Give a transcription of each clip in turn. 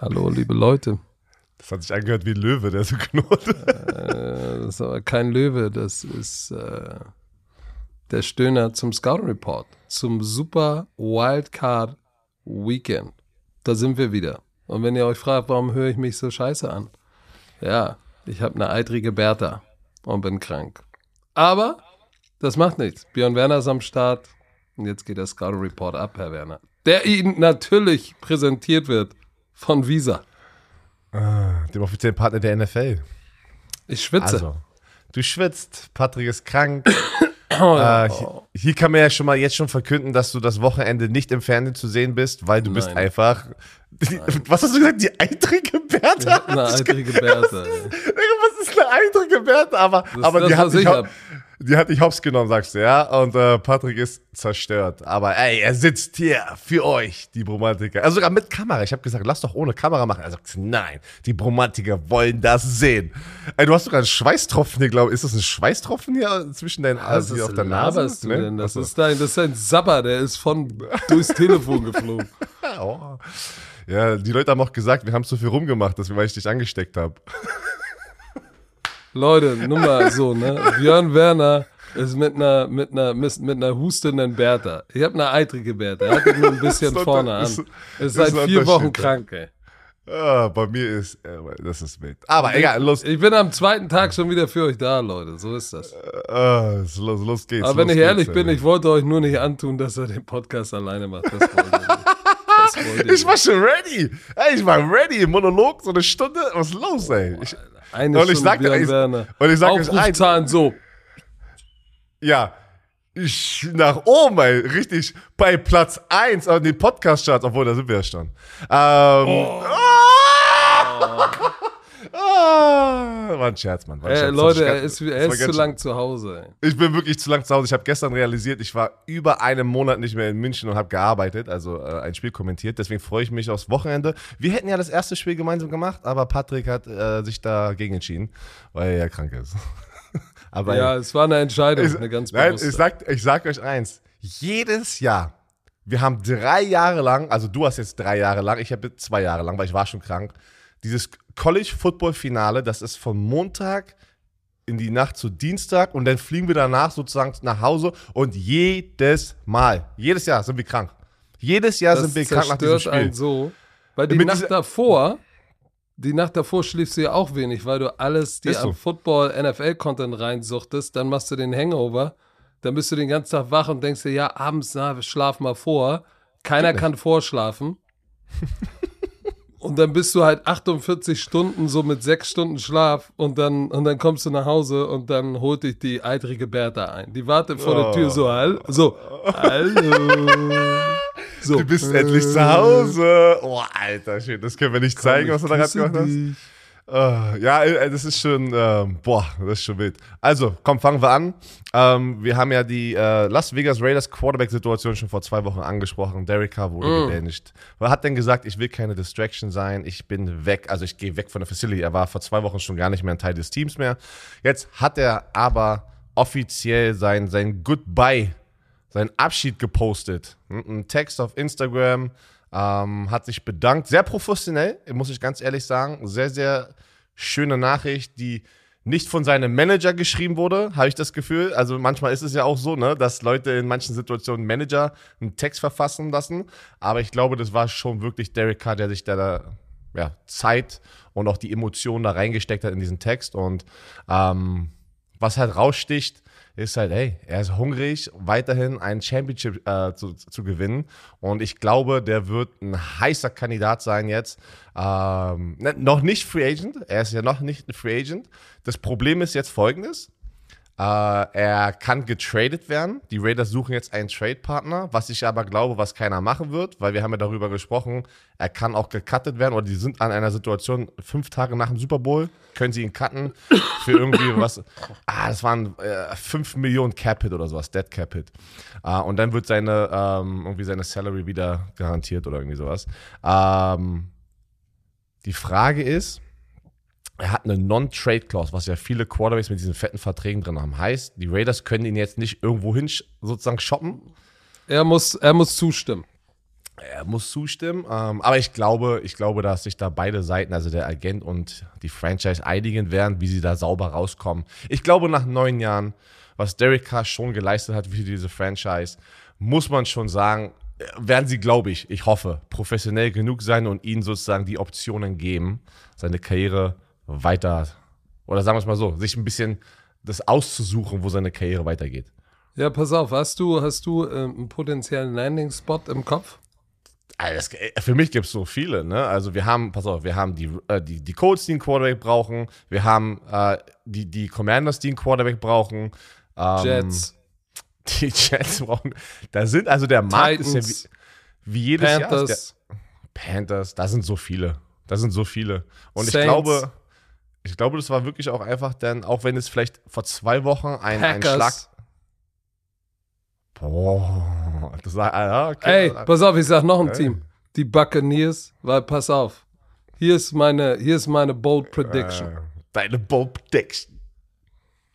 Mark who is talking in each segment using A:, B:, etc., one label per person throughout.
A: Hallo, liebe Leute.
B: Das hat sich angehört wie ein Löwe, der so knurrt.
A: Äh, das ist aber kein Löwe, das ist äh, der Stöhner zum Scouting Report, zum Super Wildcard Weekend. Da sind wir wieder. Und wenn ihr euch fragt, warum höre ich mich so scheiße an? Ja, ich habe eine eitrige Bertha und bin krank. Aber das macht nichts. Björn Werner ist am Start. Und jetzt geht der Scouting Report ab, Herr Werner. Der Ihnen natürlich präsentiert wird von Visa.
B: Ah, dem offiziellen Partner der NFL.
A: Ich schwitze.
B: Also, du schwitzt, Patrick ist krank. äh, hier, hier kann man ja schon mal jetzt schon verkünden, dass du das Wochenende nicht im Fernsehen zu sehen bist, weil du bist
A: Nein.
B: einfach. Was hast du gesagt? Die eitrige Bertha?
A: Ja, eine eitrige Bertha. ey.
B: Digga, Was ist eine eitrige Bertha? Aber,
A: ist
B: aber
A: das,
B: die, hat
A: was
B: dich,
A: ich
B: hau-
A: hab.
B: Die hat dich hops genommen, sagst du, ja? Und äh, Patrick ist zerstört. Aber ey, er sitzt hier für euch, die Bromantiker. Also sogar mit Kamera. Ich habe gesagt, lass doch ohne Kamera machen. Er sagt, nein, die Bromantiker wollen das sehen. Ey, du hast sogar einen Schweißtropfen hier, glaube ich. Ist das ein Schweißtropfen hier zwischen deinen
A: Was
B: also hier auf der Nase?
A: laberst du denn? Das ist, dein, das ist ein Sabber, der ist von durchs Telefon geflogen.
B: Oh. Ja, die Leute haben auch gesagt, wir haben zu viel rumgemacht, dass wir, weil ich dich angesteckt habe.
A: Leute, nur mal so, ne? Björn Werner ist mit einer, mit einer, mit mit einer hustenden Bertha. Ich habe eine eitrige Bertha. Er hat nur ein bisschen
B: Ist
A: vorne an.
B: ist-
A: Ist
B: ist
A: seit
B: ein
A: vier Wochen krank, ey.
B: Ah, bei mir ist, äh, das ist wild. Aber egal, los,
A: Ich bin am zweiten Tag schon wieder für euch da, Leute. So ist das.
B: Ah, los, los geht's.
A: Aber wenn ich ehrlich
B: geht's,
A: bin,
B: ey.
A: ich wollte euch nur nicht antun, dass er den Podcast alleine macht. Das wollte ich ich
B: war schon ready. Ey, ich war ready. Monolog, so eine Stunde. Was ist los, ey? Ich.
A: Eine
B: und ich
A: Stunde
B: sag dir
A: Björn
B: eins-
A: Werner.
B: und ich sag euch eins.
A: Aufrufzahlen so.
B: ja. Ich nach oben, ey. Richtig bei Platz 1 an den Podcast-Charts. Obwohl, da sind wir ja schon. Ähm, ah! Ah, war ein Scherz, Mann. Ein
A: Ey,
B: Scherz.
A: Leute,
B: Das war
A: er ist, er ist zu lang zu Hause. Ey.
B: Ich bin wirklich zu lang zu Hause. Ich habe gestern realisiert, ich war über einen Monat nicht mehr in München und habe gearbeitet, also äh, ein Spiel kommentiert. Deswegen freue ich mich aufs Wochenende. Wir hätten ja das erste Spiel gemeinsam gemacht, aber Patrick hat äh, sich dagegen entschieden, weil er ja krank ist. aber
A: Ja, es war eine Entscheidung,
B: ich,
A: eine ganz
B: nein,
A: bewusste.
B: ich sag, ich sag euch eins. Jedes Jahr, wir haben drei Jahre lang, also du hast jetzt drei Jahre lang, ich habe zwei Jahre lang, weil ich war schon krank, dieses College-Football-Finale, das ist von Montag in die Nacht zu Dienstag und dann fliegen wir danach sozusagen nach Hause und jedes Mal, jedes Jahr sind wir krank. Jedes Jahr
A: das
B: sind wir krank nach diesem
A: zerstört einen
B: Spiel.
A: so. Weil die
B: Mit
A: Nacht davor, die Nacht davor schläfst du ja auch wenig, weil du alles dir
B: so.
A: am Football, NFL-Content reinsuchtest, dann machst du den Hangover, dann bist du den ganzen Tag wach und denkst dir, ja, abends, na, schlaf mal vor. Keiner kann vorschlafen. Und dann bist du halt 48 Stunden so mit sechs Stunden Schlaf und dann, und dann kommst du nach Hause und dann holt dich die eitrige Bertha ein. Die wartet vor der Tür so, hall, so, hallo. So,
B: Du bist endlich zu Hause. Oh, Alter, schön. Das können wir nicht zeigen, was du da gerade gemacht hast. Äh, ja, äh, das ist schon, ähm, boah, das ist schon wild. Also, komm, fangen wir an. Ähm, wir haben ja die äh, Las Vegas Raiders Quarterback-Situation schon vor zwei Wochen angesprochen. Derek Carr wurde
A: Mm.
B: gebancht. Er hat dann gesagt, ich will keine Distraction sein, ich bin weg, also ich gehe weg von der Facility. Er war vor zwei Wochen schon gar nicht mehr ein Teil des Teams mehr. Jetzt hat er aber offiziell sein, sein Goodbye, seinen Abschied gepostet. Ein Text auf Instagram, ähm, hat sich bedankt. Sehr professionell, muss ich ganz ehrlich sagen. Sehr, sehr schöne Nachricht, die nicht von seinem Manager geschrieben wurde, habe ich das Gefühl. Also manchmal ist es ja auch so, ne, dass Leute in manchen Situationen Manager einen Text verfassen lassen. Aber ich glaube, das war schon wirklich Derek Carr, der sich da, ja, Zeit und auch die Emotionen da reingesteckt hat in diesen Text. Und ähm, was halt raussticht, ist halt, ey, er ist hungrig, weiterhin ein Championship äh, zu, zu gewinnen. Und ich glaube, der wird ein heißer Kandidat sein jetzt. Ähm, ne, noch nicht Free Agent, er ist ja noch nicht ein Free Agent. Das Problem ist jetzt folgendes. Äh, er kann getradet werden. Die Raiders suchen jetzt einen Trade-Partner, was ich aber glaube, was keiner machen wird, weil wir haben ja darüber gesprochen, er kann auch gecuttet werden oder die sind an einer Situation, fünf Tage nach dem Super Bowl, können sie ihn cutten für irgendwie was. Ah, das waren äh, 5 Millionen Cap-Hit oder sowas, Dead Cap-Hit. Äh, und dann wird seine, ähm, irgendwie seine Salary wieder garantiert oder irgendwie sowas. Ähm, die Frage ist, er hat eine Non-Trade-Clause, was ja viele Quarterbacks mit diesen fetten Verträgen drin haben. Heißt, die Raiders können ihn jetzt nicht irgendwo hin sozusagen shoppen.
A: Er muss, er muss zustimmen.
B: Er muss zustimmen. Ähm, aber ich glaube, ich glaube, dass sich da beide Seiten, also der Agent und die Franchise, einigen werden, wie sie da sauber rauskommen. Ich glaube, nach neun Jahren, was Derek Carr schon geleistet hat für diese Franchise, muss man schon sagen, werden sie, glaube ich, ich hoffe, professionell genug sein und ihnen sozusagen die Optionen geben, seine Karriere weiter, oder sagen wir es mal so, sich ein bisschen das auszusuchen, wo seine Karriere weitergeht.
A: Ja, pass auf, hast du, hast du äh, einen potenziellen Landing-Spot im Kopf?
B: Also das, für mich gibt es so viele, ne? Also wir haben, pass auf, wir haben die, äh, die, die Colts, die einen Quarterback brauchen, wir haben äh, die, die Commanders, die einen Quarterback brauchen.
A: Ähm, Jets.
B: Die Jets brauchen. Da sind also der Markt Titans, ist ja wie, wie jedes
A: Panthers.
B: Jahr. Der, Panthers, da sind so viele. Da sind so viele. Und
A: Saints.
B: ich glaube, ich glaube, das war wirklich auch einfach dann, auch wenn es vielleicht vor zwei Wochen ein, ein Schlag. Boah, das war, ah, okay.
A: Ey, pass auf, ich sag noch ein hey. Team. Die Buccaneers, weil pass auf. Hier ist meine, hier ist meine Bold Prediction. Äh,
B: deine Bold Prediction.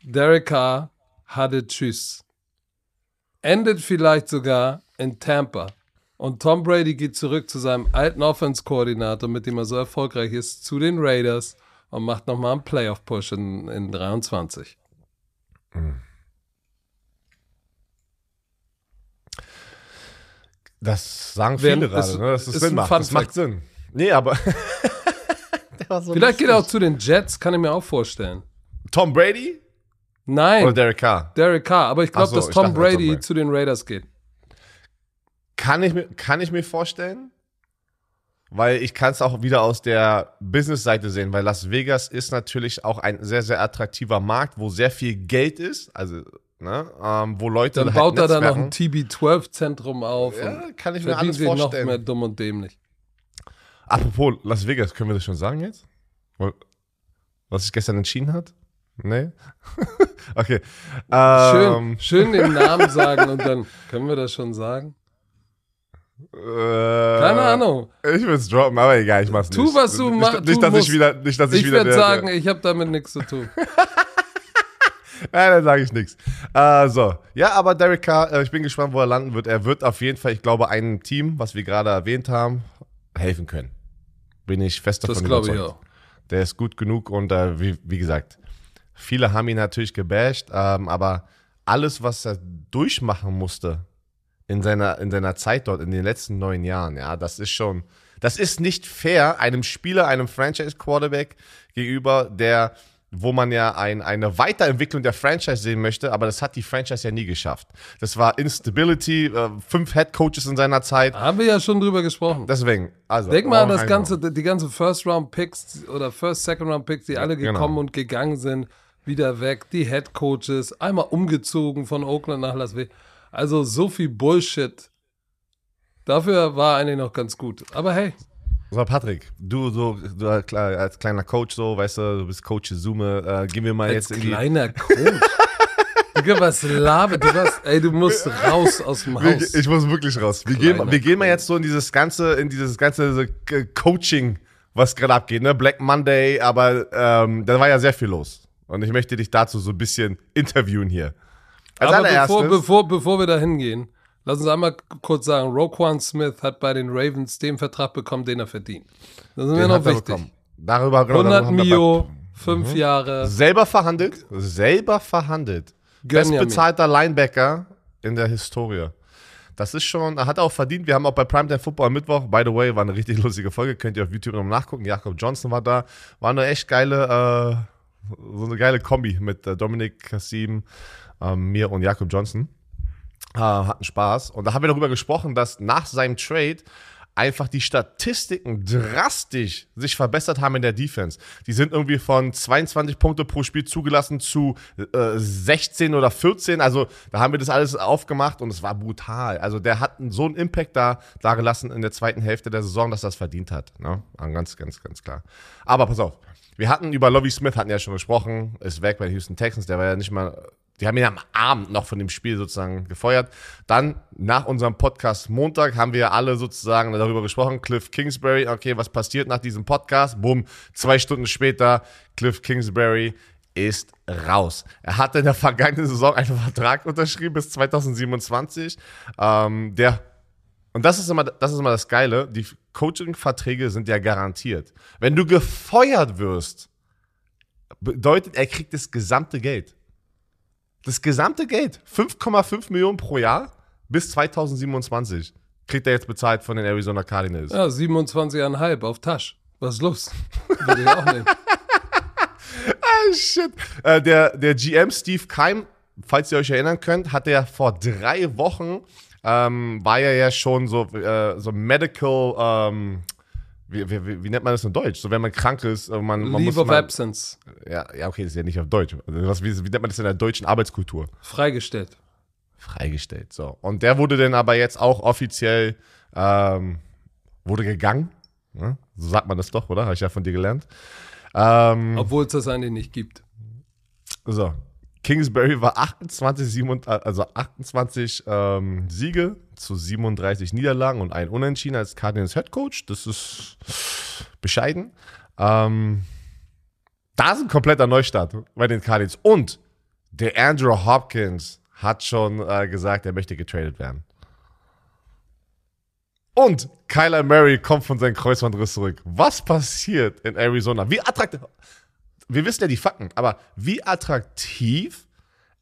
A: Derek Carr hatte Tschüss. Endet vielleicht sogar in Tampa. Und Tom Brady geht zurück zu seinem alten Offense-Koordinator, mit dem er so erfolgreich ist, zu den Raiders und macht nochmal einen Playoff-Push in, in 23. Mhm.
B: Das sagen viele gerade, ne? dass das Sinn macht. Das macht Sinn. Nee, aber.
A: so Vielleicht geht er auch zu den Jets, kann ich mir auch vorstellen.
B: Tom Brady?
A: Nein.
B: Oder Derek Carr?
A: Derek Carr, aber ich glaube, so, dass Tom, dachte, Brady Tom Brady zu den Raiders geht.
B: Kann ich mir, kann ich mir vorstellen, weil ich kann es auch wieder aus der Business-Seite sehen, weil Las Vegas ist natürlich auch ein sehr, sehr attraktiver Markt, wo sehr viel Geld ist. Also Ne? Ähm, wo Leute
A: Dann halt baut er da noch ein TB12-Zentrum auf.
B: Ja, kann ich mir alles vorstellen.
A: noch mehr dumm und dämlich.
B: Apropos Las Vegas, können wir das schon sagen jetzt? Was sich gestern entschieden hat? Nee? okay.
A: Schön, ähm. schön den Namen sagen und dann können wir das schon sagen?
B: Äh,
A: Keine Ahnung.
B: Ich will es droppen, aber egal, ich mach's nicht.
A: Tu, was du machst.
B: Nicht, nicht, dass ich wieder, nicht, dass ich,
A: ich werde sagen, ich habe damit nichts zu tun.
B: Nein, dann sage ich nichts. Äh, so. Ja, aber Derek Carr, äh, ich bin gespannt, wo er landen wird. Er wird auf jeden Fall, ich glaube, einem Team, was wir gerade erwähnt haben, helfen können. Bin ich fest davon
A: das überzeugt. Ich auch.
B: Der ist gut genug und äh, wie, wie, gesagt, viele haben ihn natürlich gebasht, ähm, aber alles, was er durchmachen musste in seiner, in seiner Zeit dort, in den letzten neun Jahren, ja, das ist schon, das ist nicht fair einem Spieler, einem Franchise-Quarterback gegenüber, der wo man ja ein, eine Weiterentwicklung der Franchise sehen möchte, aber das hat die Franchise ja nie geschafft. Das war Instability, äh, fünf Head Coaches in seiner Zeit.
A: Haben wir ja schon drüber gesprochen.
B: Deswegen, also.
A: Denk mal an das ganze, die ganze First Round Picks oder First, Second Round Picks, die alle genau. gekommen genau. und gegangen sind, wieder weg. Die Head Coaches, einmal umgezogen von Oakland nach Las Vegas. Also so viel Bullshit. Dafür war eigentlich noch ganz gut. Aber hey.
B: So, Patrick, du so du als kleiner Coach so, weißt du, du bist Coach Zoome, äh, gehen wir mal
A: als
B: jetzt in
A: die kleiner Coach. Digga, was labert du was? Ey, du musst raus aus dem Haus.
B: Ich muss wirklich raus. Wir gehen, wir gehen mal jetzt so in dieses ganze, in dieses ganze Coaching, was gerade abgeht, ne? Black Monday, aber ähm, da war ja sehr viel los. Und ich möchte dich dazu so ein bisschen interviewen hier.
A: Als aber bevor, bevor, bevor wir da hingehen, Lass uns einmal kurz sagen, Roquan Smith hat bei den Ravens den Vertrag bekommen, den er verdient. Das ist den mir noch wichtig.
B: Darüber,
A: genau, 100 Mio, fünf mhm. Jahre.
B: Selber verhandelt, selber verhandelt. Bestbezahlter Linebacker in der Historie. Das ist schon, er hat auch verdient. Wir haben auch bei Primetime Football am Mittwoch, by the way, war eine richtig lustige Folge, könnt ihr auf YouTube noch nachgucken. Jakob Johnson war da. War eine echt geile, äh, so eine geile Kombi mit äh, Dominik Kassim, äh, mir und Jakob Johnson. Äh, hatten Spaß. Und da haben wir darüber gesprochen, dass nach seinem Trade einfach die Statistiken drastisch sich verbessert haben in der Defense. Die sind irgendwie von 22 Punkte pro Spiel zugelassen zu äh, 16 oder 14. Also da haben wir das alles aufgemacht und es war brutal. Also der hat so einen Impact da, da gelassen in der zweiten Hälfte der Saison, dass er das verdient hat. Ne? Ganz, ganz, ganz klar. Aber pass auf. Wir hatten über Lovie Smith, hatten ja schon gesprochen, ist weg bei den Houston Texans, der war ja nicht mal die haben ihn am Abend noch von dem Spiel sozusagen gefeuert. Dann nach unserem Podcast Montag haben wir alle sozusagen darüber gesprochen. Cliff Kingsbury, okay, was passiert nach diesem Podcast? Boom, zwei Stunden später, Cliff Kingsbury ist raus. Er hatte in der vergangenen Saison einen Vertrag unterschrieben bis 2027. Ähm, der und das ist immer, das ist immer das Geile. Die Coaching-Verträge sind ja garantiert. Wenn du gefeuert wirst, bedeutet, er kriegt das gesamte Geld. Das gesamte Geld. 5,5 Millionen pro Jahr bis 2027 kriegt er jetzt bezahlt von den Arizona Cardinals.
A: Ja, 27,5 auf Tasch. Was ist los? Würde ich auch nehmen.
B: ah, shit. Äh, der, der GM Steve Keim, falls ihr euch erinnern könnt, hat er vor drei Wochen, ähm, war er ja schon so, äh, so Medical, ähm, wie, wie, wie, nennt man das in Deutsch? So, wenn man krank ist, äh, man, man
A: Leave
B: muss
A: of
B: man,
A: Absence.
B: Ja, ja, okay, das ist ja nicht auf Deutsch. Was, wie, wie nennt man das in der deutschen Arbeitskultur?
A: Freigestellt.
B: Freigestellt, so. Und der wurde dann aber jetzt auch offiziell, ähm, wurde gegangen. Ne? So sagt man das doch, oder? Habe ich ja von dir gelernt. Ähm,
A: Obwohl es das eigentlich nicht gibt.
B: so. Kingsbury war 28, 27, also 28 ähm, Siege zu 37 Niederlagen und ein Unentschieden als Cardinals Head Coach. Das ist bescheiden. Ähm, da ist ein kompletter Neustart bei den Cardinals. Und der Andrew Hopkins hat schon äh, gesagt, er möchte getradet werden. Und Kyler Murray kommt von seinem Kreuzbandriss zurück. Was passiert in Arizona? Wie attraktiv. Wir wissen ja die Fakten, aber wie attraktiv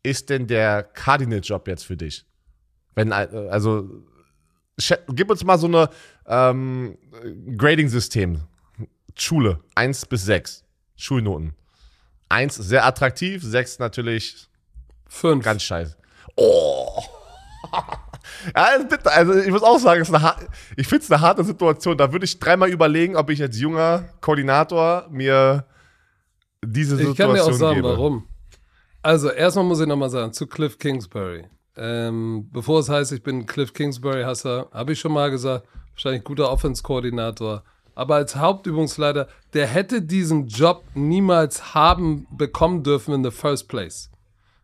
B: ist denn der Cardinal-Job jetzt für dich? Wenn, äh, also, gib uns mal so eine ähm, Grading-System. Schule, 1 bis 6. Schulnoten. 1 sehr attraktiv, 6 natürlich
A: Fünf.
B: Ganz scheiße. Oh. ja, also bitte, also ich muss auch sagen, ich finde es eine harte Situation. Da würde ich dreimal überlegen, ob ich als junger Koordinator mir diese
A: Ich
B: Situation
A: kann dir auch sagen,
B: gebe.
A: warum. Also, erstmal muss ich nochmal sagen, zu Cliff Kingsbury. Ähm, bevor es heißt, ich bin Cliff Kingsbury-Hasser, habe ich schon mal gesagt, wahrscheinlich guter Offense-Koordinator. Aber als Hauptübungsleiter, der hätte diesen Job niemals haben bekommen dürfen in the first place.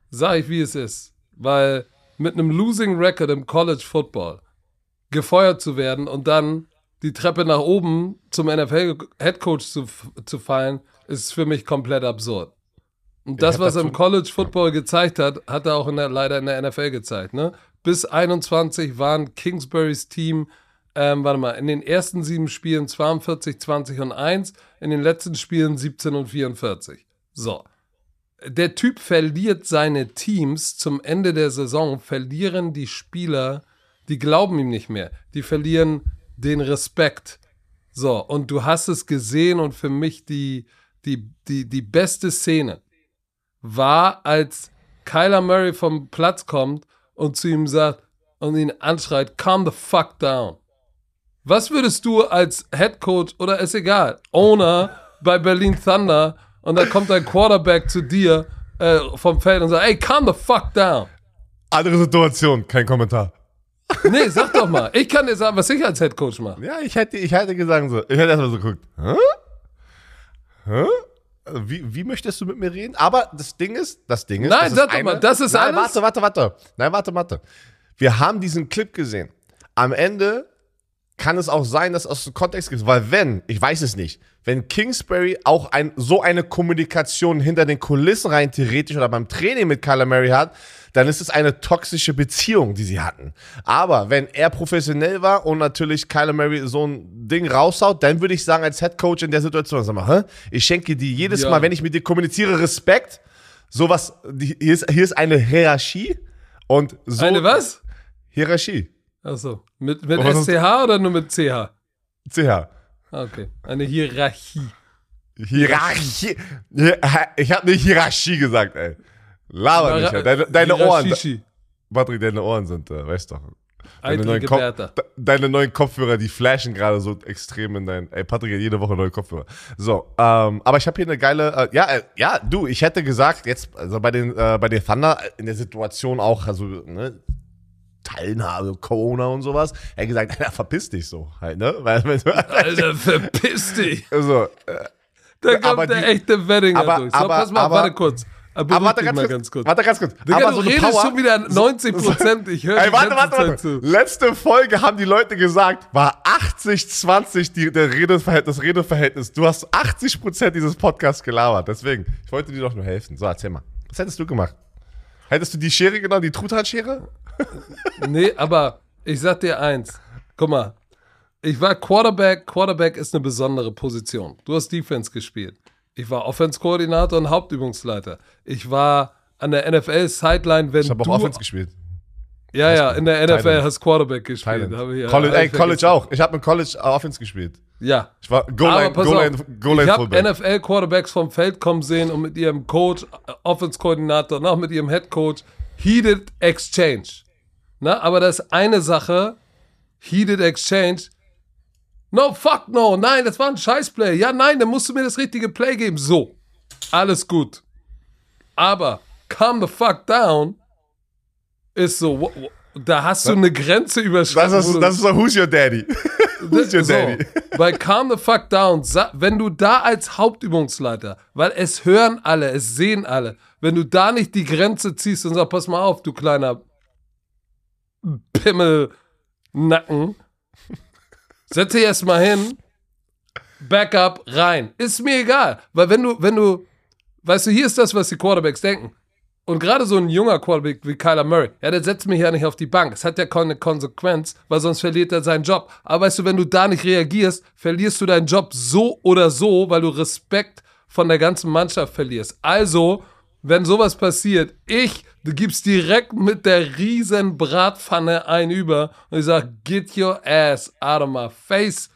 A: Sag ich, wie es ist. Weil mit einem Losing Record im College Football gefeuert zu werden und dann die Treppe nach oben zum NFL-Headcoach zu, zu fallen, ist für mich komplett absurd. Und das, was er im College Football gezeigt hat, hat er auch in der, leider in der NFL gezeigt. Ne? Bis 21 waren Kingsburys Team, ähm, warte mal, in den ersten sieben Spielen 42, 20 und 1, in den letzten Spielen 17 und 44. So. Der Typ verliert seine Teams zum Ende der Saison, verlieren die Spieler, die glauben ihm nicht mehr. Die verlieren den Respekt. So, und du hast es gesehen und für mich die, die, die, die beste Szene war, als Kyler Murray vom Platz kommt und zu ihm sagt und ihn anschreit, calm the fuck down. Was würdest du als Head Coach oder ist egal, Owner bei Berlin Thunder und da kommt ein Quarterback zu dir äh, vom Feld und sagt, ey, calm the fuck down.
B: Andere Situation, kein Kommentar.
A: Nee, sag doch mal. Ich kann dir sagen, was ich als Head Coach mache.
B: Ja, ich hätte, ich hätte gesagt so, ich hätte erstmal so geguckt, hä? Hä? Also Wie, wie möchtest du mit mir reden? Aber das Ding ist, das Ding ist.
A: Nein,
B: das ist
A: sag doch mal, das ist
B: Nein,
A: alles?
B: warte, warte, warte. Nein, warte, warte. Wir haben diesen Clip gesehen. Am Ende kann es auch sein, dass aus dem Kontext ist, weil wenn, ich weiß es nicht, wenn Kingsbury auch ein, so eine Kommunikation hinter den Kulissen rein theoretisch oder beim Training mit Kyler Murray hat, dann ist es eine toxische Beziehung, die sie hatten. Aber wenn er professionell war und natürlich Kyler Murray so ein Ding raushaut, dann würde ich sagen, als Head Coach in der Situation, sag mal, hä? ich schenke dir jedes
A: Ja.
B: Mal, wenn ich mit dir kommuniziere, Respekt. Sowas, hier ist, hier ist eine Hierarchie und so.
A: Eine was?
B: Hierarchie.
A: Achso. Mit, mit SCH oder nur mit CH?
B: CH.
A: Ah, Okay. Eine Hierarchie.
B: Hierarchie. Ich habe nicht Hierarchie gesagt, ey. Laber nicht. Deine, deine Ohren.
A: Hierarchishi.
B: Patrick, deine Ohren sind, äh, weißt doch. Deine neuen, deine neuen Kopfhörer, die flashen gerade so extrem in dein. Ey, Patrick hat jede Woche neue Kopfhörer. So, ähm, aber ich habe hier eine geile. Äh, ja, äh, ja, du, ich hätte gesagt, jetzt, also bei den, äh, bei den Thunder äh, in der Situation auch, also, ne, Teilnahme, Corona und sowas, er hat gesagt, ja, verpiss dich so, halt, ne? Weil, du,
A: Alter, verpiss dich.
B: also,
A: Da kommt der
B: die-
A: echte Weddinger
B: aber-
A: durch. So,
B: aber-
A: pass mal,
B: aber-
A: warte kurz. Aber,
B: Aber warte ganz
A: mal
B: kurz.
A: ganz kurz.
B: Warte ganz kurz.
A: Digga,
B: aber
A: du
B: so
A: redest
B: Power,
A: schon wieder 90 Prozent. Ich höre
B: Ey, warte, warte, warte.
A: zu.
B: Letzte Folge haben die Leute gesagt, war 80-20 die- der Redeverhältnis, das Redeverhältnis. Du hast 80% dieses Podcasts gelabert. Deswegen, ich wollte dir doch nur helfen. So, erzähl mal. Was hättest du gemacht? Hättest du die Schere genommen, die Truthahnschere?
A: Nee, aber ich sag dir eins. Guck mal, ich war Quarterback. Quarterback ist eine besondere Position. Du hast Defense gespielt. Ich war Offense-Koordinator und Hauptübungsleiter. Ich war an der NFL-Sideline, wenn
B: Ich habe
A: du...
B: auch Offense gespielt.
A: Ja, ja, in der NFL
B: Thailand.
A: hast Quarterback gespielt. Ich,
B: College, ey,
A: ich
B: College auch. Ich habe im College äh, Offense gespielt.
A: Ja.
B: Ich war Goal
A: Aber
B: Line,
A: pass
B: Goal
A: ich habe. NFL-Quarterbacks vom Feld kommen sehen und mit ihrem Coach, äh, Offense-Koordinator und auch mit ihrem Head-Coach Heated Exchange. Na, aber das ist eine Sache, Heated Exchange. No, fuck no, nein, das war ein Scheißplay. Ja, nein, dann musst du mir das richtige Play geben. So, alles gut. Aber calm the fuck down ist so, wo- wo- da hast du eine Grenze überschritten.
B: Das ist, das ist so, who's your daddy? who's your
A: so,
B: daddy?
A: bei Calm the Fuck Down, wenn du da als Hauptübungsleiter, weil es hören alle, es sehen alle, wenn du da nicht die Grenze ziehst und sagst, pass mal auf, du kleiner Pimmelnacken, setz dich erstmal hin, Backup rein. Ist mir egal, weil wenn du, wenn du, weißt du, hier ist das, was die Quarterbacks denken. Und gerade so ein junger Quarterback wie Kyler Murray, ja, der setzt mich ja nicht auf die Bank. Es hat ja keine Konsequenz, weil sonst verliert er seinen Job. Aber weißt du, wenn du da nicht reagierst, verlierst du deinen Job so oder so, weil du Respekt von der ganzen Mannschaft verlierst. Also, wenn sowas passiert, ich, du gibst direkt mit der riesen Bratpfanne ein über und ich sag, get your ass out of my face.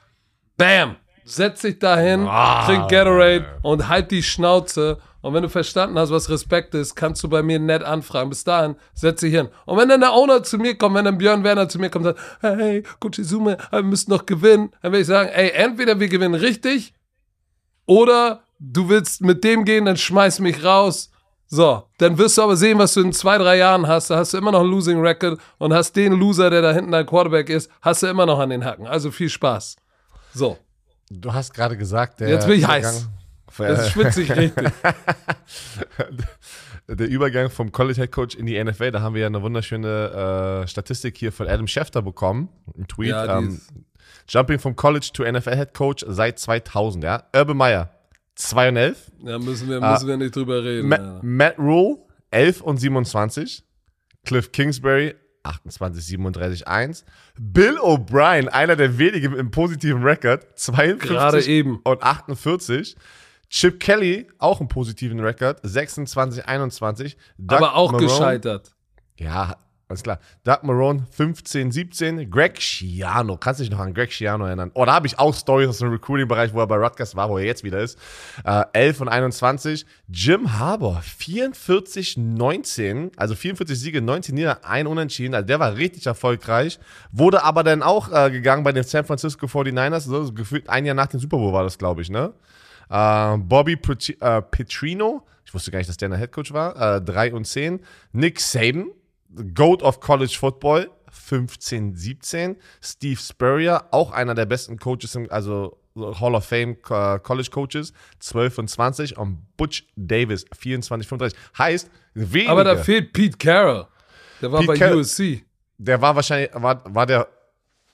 A: Bam! Setz dich dahin, trink Gatorade und halt die Schnauze. Und wenn du verstanden hast, was Respekt ist, kannst du bei mir nett anfragen. Bis dahin, setz dich hin. Und wenn dann der Owner zu mir kommt, wenn dann Björn Werner zu mir kommt und sagt, hey, Coach Izume, wir müssen noch gewinnen, dann will ich sagen, ey, entweder wir gewinnen richtig oder du willst mit dem gehen, dann schmeiß mich raus. So, dann wirst du aber sehen, was du in zwei, drei Jahren hast. Da hast du immer noch einen Losing Record und hast den Loser, der da hinten dein Quarterback ist, hast du immer noch an den Hacken. Also viel Spaß. So,
B: Du hast gerade gesagt, der
A: Jetzt bin ich
B: Übergang-
A: heiß. das schwitze ich richtig.
B: der Übergang vom College Head Coach in die NFL, da haben wir ja eine wunderschöne äh, Statistik hier von Adam Schefter bekommen. Ein Tweet.
A: Ja,
B: ähm, Jumping vom College to NFL Head Coach seit 2000, ja. Urban Meyer, 2 und 11.
A: Da müssen wir, müssen wir nicht drüber reden.
B: Ma
A: ja.
B: Matt Rule, 11 und 27. Cliff Kingsbury, 28, 37, 1. Bill O'Brien, einer der wenigen mit einem positiven Rekord, 52
A: Gerade eben.
B: und 48. Chip Kelly, auch einen positiven Rekord, 26, 21. Doug
A: Aber auch
B: Marrone-
A: gescheitert.
B: Ja, alles klar. Doug Marone, 15, 17. Greg Schiano, kannst du dich noch an Greg Schiano erinnern? Oh, da habe ich auch Stories aus dem Recruiting-Bereich, wo er bei Rutgers war, wo er jetzt wieder ist. Äh, 11 und 21. Jim Harbour, 44, 19. Also 44 Siege, 19 Nieder, ein Unentschieden. Also der war richtig erfolgreich. Wurde aber dann auch äh, gegangen bei den San Francisco 49ers. So, gefühlt ein Jahr nach dem Super Bowl war das, glaube ich, ne? Äh, Bobby äh, Petrino, ich wusste gar nicht, dass der ein Headcoach war, äh, 3 und 10. Nick Saban, Goat of College Football, 15, 17. Steve Spurrier, auch einer der besten Coaches, im, also Hall of Fame äh, College Coaches, 12 und 20. Und Butch Davis, 24, 35. Heißt, wenige,
A: Aber da fehlt Pete Carroll. Der war
B: Pete
A: bei
B: Carroll-
A: USC.
B: der war wahrscheinlich, war, war der,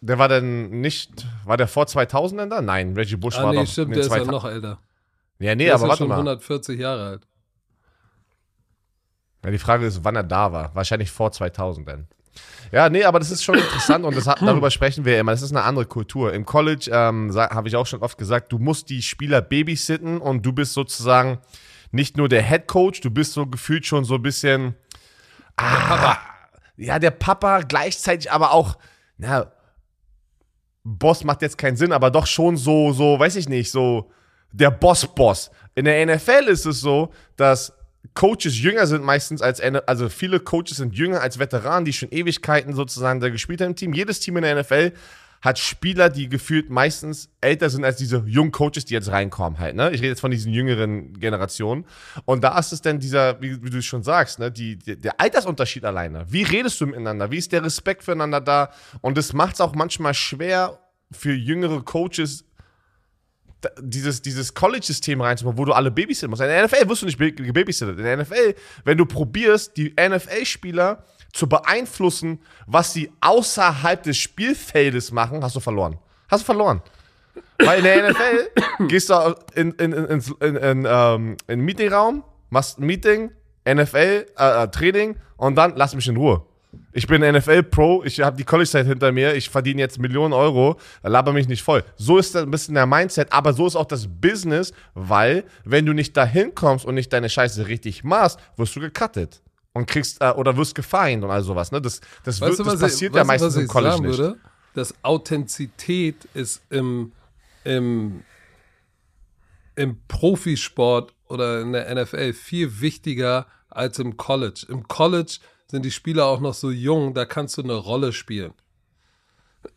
B: der war denn nicht, war der vor 2000 denn da? Nein, Reggie Bush
A: Ah,
B: war
A: nee,
B: doch
A: stimmt, der ist ja
B: 2000
A: noch älter.
B: Ja, nee,
A: Der ist
B: aber
A: ja
B: warte
A: schon
B: mal.
A: 140 Jahre alt.
B: Ja, die Frage ist, wann er da war. Wahrscheinlich vor 2000 dann. Ja, nee, aber das ist schon interessant und hat, darüber sprechen wir immer. Das ist eine andere Kultur. Im College ähm, habe ich auch schon oft gesagt, du musst die Spieler babysitten und du bist sozusagen nicht nur der Head Coach, du bist so gefühlt schon so ein bisschen. Ah, Ja, der Papa, gleichzeitig aber auch, na, Boss macht jetzt keinen Sinn, aber doch schon so, so, weiß ich nicht, so der Boss-Boss. In der NFL ist es so, dass Coaches jünger sind meistens als, also viele Coaches sind jünger als Veteranen, die schon Ewigkeiten sozusagen da gespielt haben im Team. Jedes Team in der NFL hat Spieler, die gefühlt meistens älter sind als diese jungen Coaches, die jetzt reinkommen halt. Ne? Ich rede jetzt von diesen jüngeren Generationen. Und da ist es dann dieser, wie, wie du schon sagst, ne? die, die, der Altersunterschied alleine. Wie redest du miteinander? Wie ist der Respekt füreinander da? Und das macht es auch manchmal schwer für jüngere Coaches dieses, dieses College-System reinzumachen, wo du alle babysitten musst. In der NFL wirst du nicht gebabysittet. In der NFL, wenn du probierst, die NFL-Spieler zu beeinflussen, was sie außerhalb des Spielfeldes machen, hast du verloren. Hast du verloren. Weil in der NFL gehst du in, in, in, in, in, in, ähm, in Meetingraum, machst ein Meeting, NFL, äh, äh, Training und dann lass mich in Ruhe. Ich bin NFL-Pro, ich habe die College-Zeit hinter mir, ich verdiene jetzt Millionen Euro, laber mich nicht voll. So ist das ein bisschen der Mindset, aber so ist auch das Business, weil wenn du nicht dahin kommst und nicht deine Scheiße richtig machst, wirst du gecuttet und kriegst äh, oder wirst gefeind und all sowas. Ne? Das, das, wird,
A: du,
B: das passiert
A: ich,
B: ja meistens im College
A: sagen
B: nicht.
A: würde? Dass Authentizität ist im, im, im Profisport oder in der NFL viel wichtiger als im College. Im College sind die Spieler auch noch so jung, da kannst du eine Rolle spielen.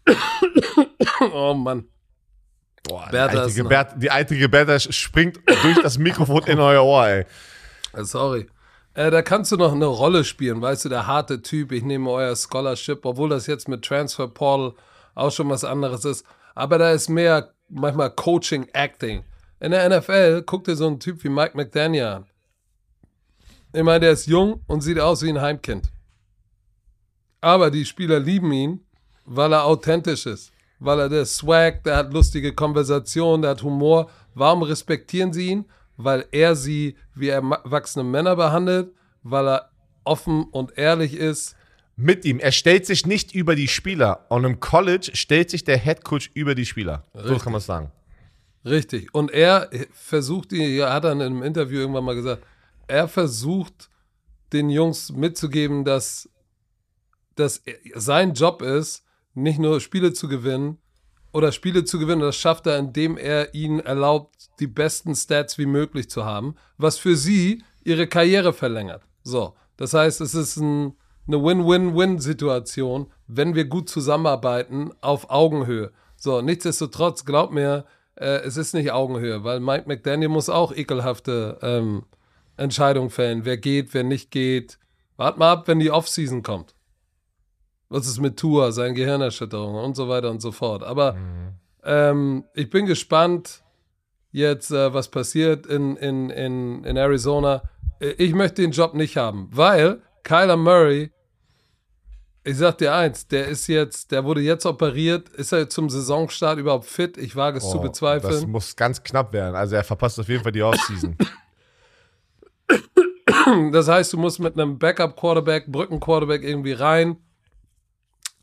A: oh Mann.
B: Boah, die,
A: Bertha
B: Bert, die eitige Bertha springt durch das Mikrofon in euer Ohr, ey.
A: Äh, Sorry. Äh, da kannst du noch eine Rolle spielen, weißt du, der harte Typ, ich nehme euer Scholarship, obwohl das jetzt mit Transfer Portal auch schon was anderes ist. Aber da ist mehr manchmal Coaching, Acting. In der NFL guck dir so einen Typ wie Mike McDaniel an. Ich meine, der ist jung und sieht aus wie ein Heimkind. Aber die Spieler lieben ihn, weil er authentisch ist. Weil er der Swag, der hat lustige Konversationen, der hat Humor. Warum respektieren sie ihn? Weil er sie wie erwachsene Männer behandelt, weil er offen und ehrlich ist.
B: Mit ihm. Er stellt sich nicht über die Spieler. Und im College stellt sich der Head Coach über die Spieler. So
A: Richtig.
B: kann man es sagen.
A: Richtig. Und er versucht, ja, hat er in einem Interview irgendwann mal gesagt, er versucht den Jungs mitzugeben, dass, er- sein Job ist, nicht nur Spiele zu gewinnen oder Spiele zu gewinnen, das schafft er, indem er ihnen erlaubt, die besten Stats wie möglich zu haben, was für sie ihre Karriere verlängert. So, das heißt, es ist ein, eine Win-Win-Win-Situation, wenn wir gut zusammenarbeiten auf Augenhöhe. So, nichtsdestotrotz, glaub mir, äh, es ist nicht Augenhöhe, weil Mike McDaniel muss auch ekelhafte ähm, Entscheidungen fällen, wer geht, wer nicht geht. Wart mal ab, wenn die Offseason kommt. Was ist mit Tour, seine Gehirnerschütterungen und so weiter und so fort. Aber ähm, ich bin gespannt jetzt, äh, was passiert in, in, in, in Arizona. Äh, Ich möchte den Job nicht haben, weil Kyler Murray, ich sag dir eins, der ist jetzt, der wurde jetzt operiert. Ist er zum Saisonstart überhaupt fit? Ich wage es zu
B: Oh, Das
A: bezweifeln.
B: muss ganz knapp werden. Also er verpasst auf jeden Fall die Offseason.
A: Das heißt, du musst mit einem Backup-Quarterback, Brücken-Quarterback irgendwie rein.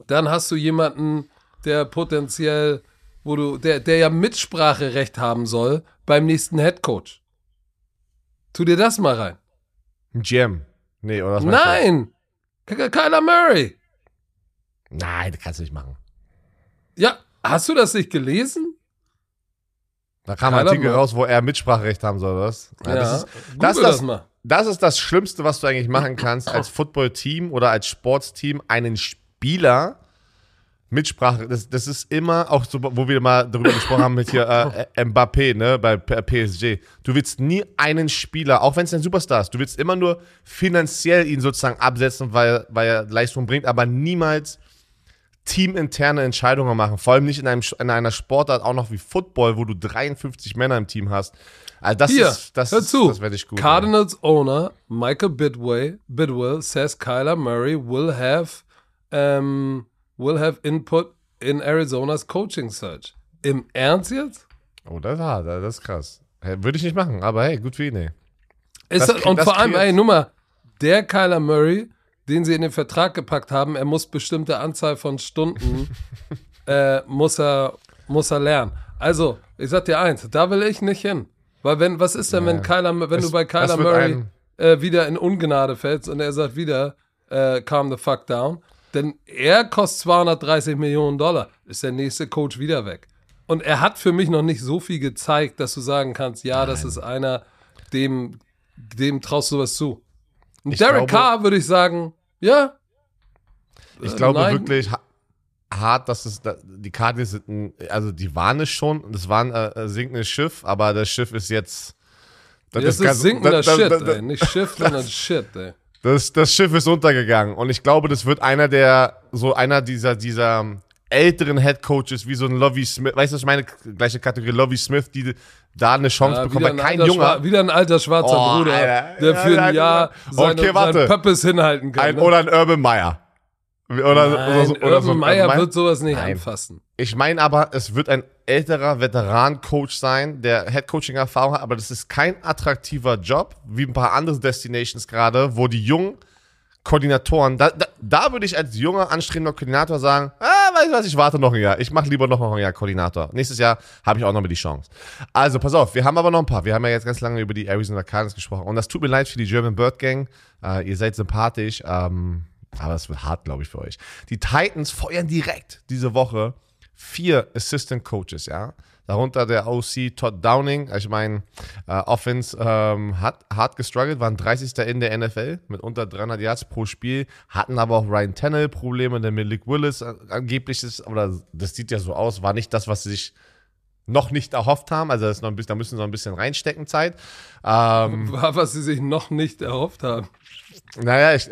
A: Dann hast du jemanden, der potenziell, wo du, der, der ja Mitspracherecht haben soll beim nächsten Headcoach. Tu dir das mal rein.
B: Ein GM. Nee, oder was?
A: Nein! Kyler Murray!
B: Nein, das kannst du nicht machen.
A: Ja, hast du das nicht gelesen?
B: Da kam ein Artikel raus, wo er Mitspracherecht haben soll, was? Ja, das, ist,
A: Google
B: das, ist
A: das
B: das,
A: mal.
B: das ist das Schlimmste, was du eigentlich machen kannst als Football-Team oder als Sportsteam, einen Spieler Mitsprache, das, das ist immer, auch so, wo wir mal darüber gesprochen haben mit hier äh, Mbappé, ne, bei PSG. Du willst nie einen Spieler, auch wenn es ein Superstar ist, du willst immer nur finanziell ihn sozusagen absetzen, weil, weil er Leistung bringt, aber niemals teaminterne Entscheidungen machen. Vor allem nicht in, einem, in einer Sportart auch noch wie Football, wo du 53 Männer im Team hast. Also das
A: Hier,
B: ist, das,
A: hör zu.
B: das werde ich gut.
A: Cardinals owner Michael Bidway, Bidwell says Kyler Murray will have um, will have input in Arizona's coaching search. Im Ernst jetzt?
B: Oh, das ist hart, das ist krass. Würde ich nicht machen, aber hey, gut für ihn, ey.
A: Ist
B: Das
A: das, und vor allem, ey, Nummer, der Kyler Murray, den sie in den Vertrag gepackt haben, er muss bestimmte Anzahl von Stunden, äh, muss, er, muss er lernen. Also, ich sag dir eins, da will ich nicht hin. Weil wenn, was ist denn, wenn
B: Ja.
A: Kyler, wenn
B: Das-
A: du bei Kyler Murray äh, wieder in Ungnade fällst und er sagt wieder, äh, calm the fuck down, denn er kostet 230 Millionen Dollar, ist der nächste Coach wieder weg. Und er hat für mich noch nicht so viel gezeigt, dass du sagen kannst, ja, das ist einer, dem, dem traust du was zu. Und Derek
B: glaube-
A: Carr würde ich sagen, ja.
B: Ich
A: Äh,
B: glaube
A: nein.
B: wirklich ha hart, dass es die Cardinals sind, also die waren es schon, das war ein äh, sinkendes Schiff, aber das Schiff ist jetzt.
A: Das, ist
B: ganz-
A: sinkender
B: das- das-
A: Shit,
B: das-
A: ey. Nicht Schiff, sondern Shit, ey.
B: Das, das Schiff ist untergegangen und ich glaube, das wird einer der, so einer dieser, dieser älteren Head Coaches wie so ein Lovey Smith, weißt du, was ich meine gleiche Kategorie Lovey Smith, die da eine Chance
A: Ja,
B: bekommen, weil
A: ein
B: kein
A: alter
B: Junger
A: wieder ein alter schwarzer
B: Oh,
A: Bruder,
B: Alter.
A: der für ein Jahr seine,
B: Okay,
A: seinen Pöppes hinhalten kann.
B: ein,
A: ne?
B: oder ein Urban Meyer. Oder,
A: Nein,
B: so, oder so
A: Urban Meyer
B: Meyer.
A: wird sowas nicht
B: Nein.
A: anfassen.
B: Ich meine aber, es wird ein älterer Veteran-Coach sein, der Head-Coaching-Erfahrung hat, aber das ist kein attraktiver Job, wie ein paar andere Destinations gerade, wo die jungen Koordinatoren, da, da, da würde ich als junger, anstrebender Koordinator sagen, ah, weißt du was, ich warte noch ein Jahr. Ich mache lieber noch ein Jahr Koordinator. Nächstes Jahr habe ich auch noch mal die Chance. Also, pass auf, wir haben aber noch ein paar. Wir haben ja jetzt ganz lange über die Arizona Cardinals gesprochen. Und das tut mir leid für die German Bird Gang. Äh, ihr seid sympathisch, ähm, aber es wird hart, glaube ich, für euch. Die Titans feuern direkt diese Woche vier Assistant Coaches, ja. Darunter der OC Todd Downing. Ich meine, äh, Offense ähm, hat hart gestruggelt, waren 30. in der NFL mit unter 300 Yards pro Spiel, hatten aber auch Ryan Tannehill Probleme, der Malik Willis äh, angeblich ist, oder das sieht ja so aus, war nicht das, was sie sich noch nicht erhofft haben. Also das ist noch ein bisschen, da müssen sie noch ein bisschen reinstecken Zeit. Ähm,
A: War, was sie sich noch nicht erhofft haben.
B: naja, ich,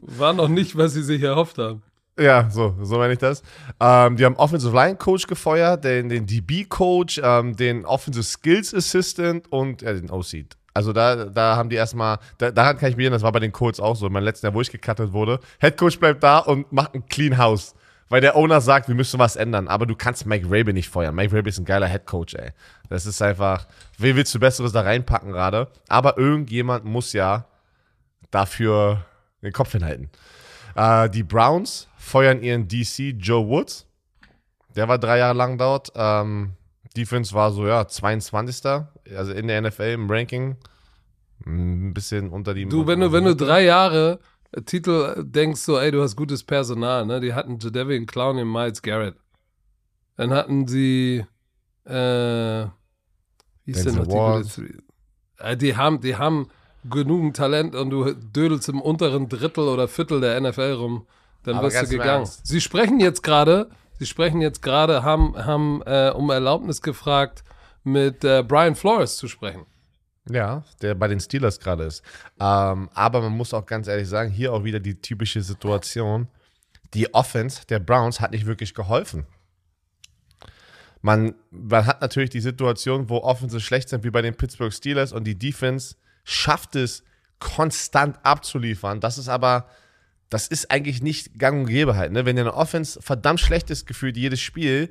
A: War noch nicht, was sie sich erhofft haben.
B: Ja, so, so meine ich das. Ähm, die haben Offensive Line Coach gefeuert, den, den DB Coach, ähm, den Offensive Skills Assistant und äh, den OC. Also da, da haben die erstmal, da, daran kann ich mich erinnern, das war bei den Colts auch so, in meinem letzten Jahr, wo ich gecuttet wurde. Head Coach bleibt da und macht ein Clean House. Weil der Owner sagt, wir müssen was ändern. Aber du kannst Mike Rabel nicht feuern. Mike Rabel ist ein geiler Head Coach, ey. Das ist einfach, wen willst du Besseres da reinpacken gerade? Aber irgendjemand muss ja dafür den Kopf hinhalten. Äh, die Browns feuern ihren DC Joe Woods. Der war drei Jahre lang dort. Ähm, Defense war so, ja, 22. Also in der NFL im Ranking. Ein bisschen unter die.
A: Du, wenn du, wenn du drei Jahre äh, Titel denkst, so, ey, du hast gutes Personal, ne? Die hatten Jadavian Clown und Miles Garrett. Dann hatten sie, äh, wie ist denn noch die
B: Ward.
A: gute? Äh, Die haben, die haben genügend Talent und du dödelst im unteren Drittel oder Viertel der NFL rum, dann
B: Aber
A: wirst du gegangen.
B: Ernst.
A: Sie sprechen jetzt gerade, sie sprechen jetzt gerade, haben, haben äh, um Erlaubnis gefragt, mit äh, Brian Flores zu sprechen.
B: Ja, der bei den Steelers gerade ist. Ähm, aber man muss auch ganz ehrlich sagen, hier auch wieder die typische Situation. Die Offense der Browns hat nicht wirklich geholfen. Man, man hat natürlich die Situation, wo Offenses schlecht sind, wie bei den Pittsburgh Steelers und die Defense schafft es, konstant abzuliefern. Das ist aber, das ist eigentlich nicht gang und gäbe halt. Ne? Wenn deine Offense verdammt schlecht ist, gefühlt jedes Spiel,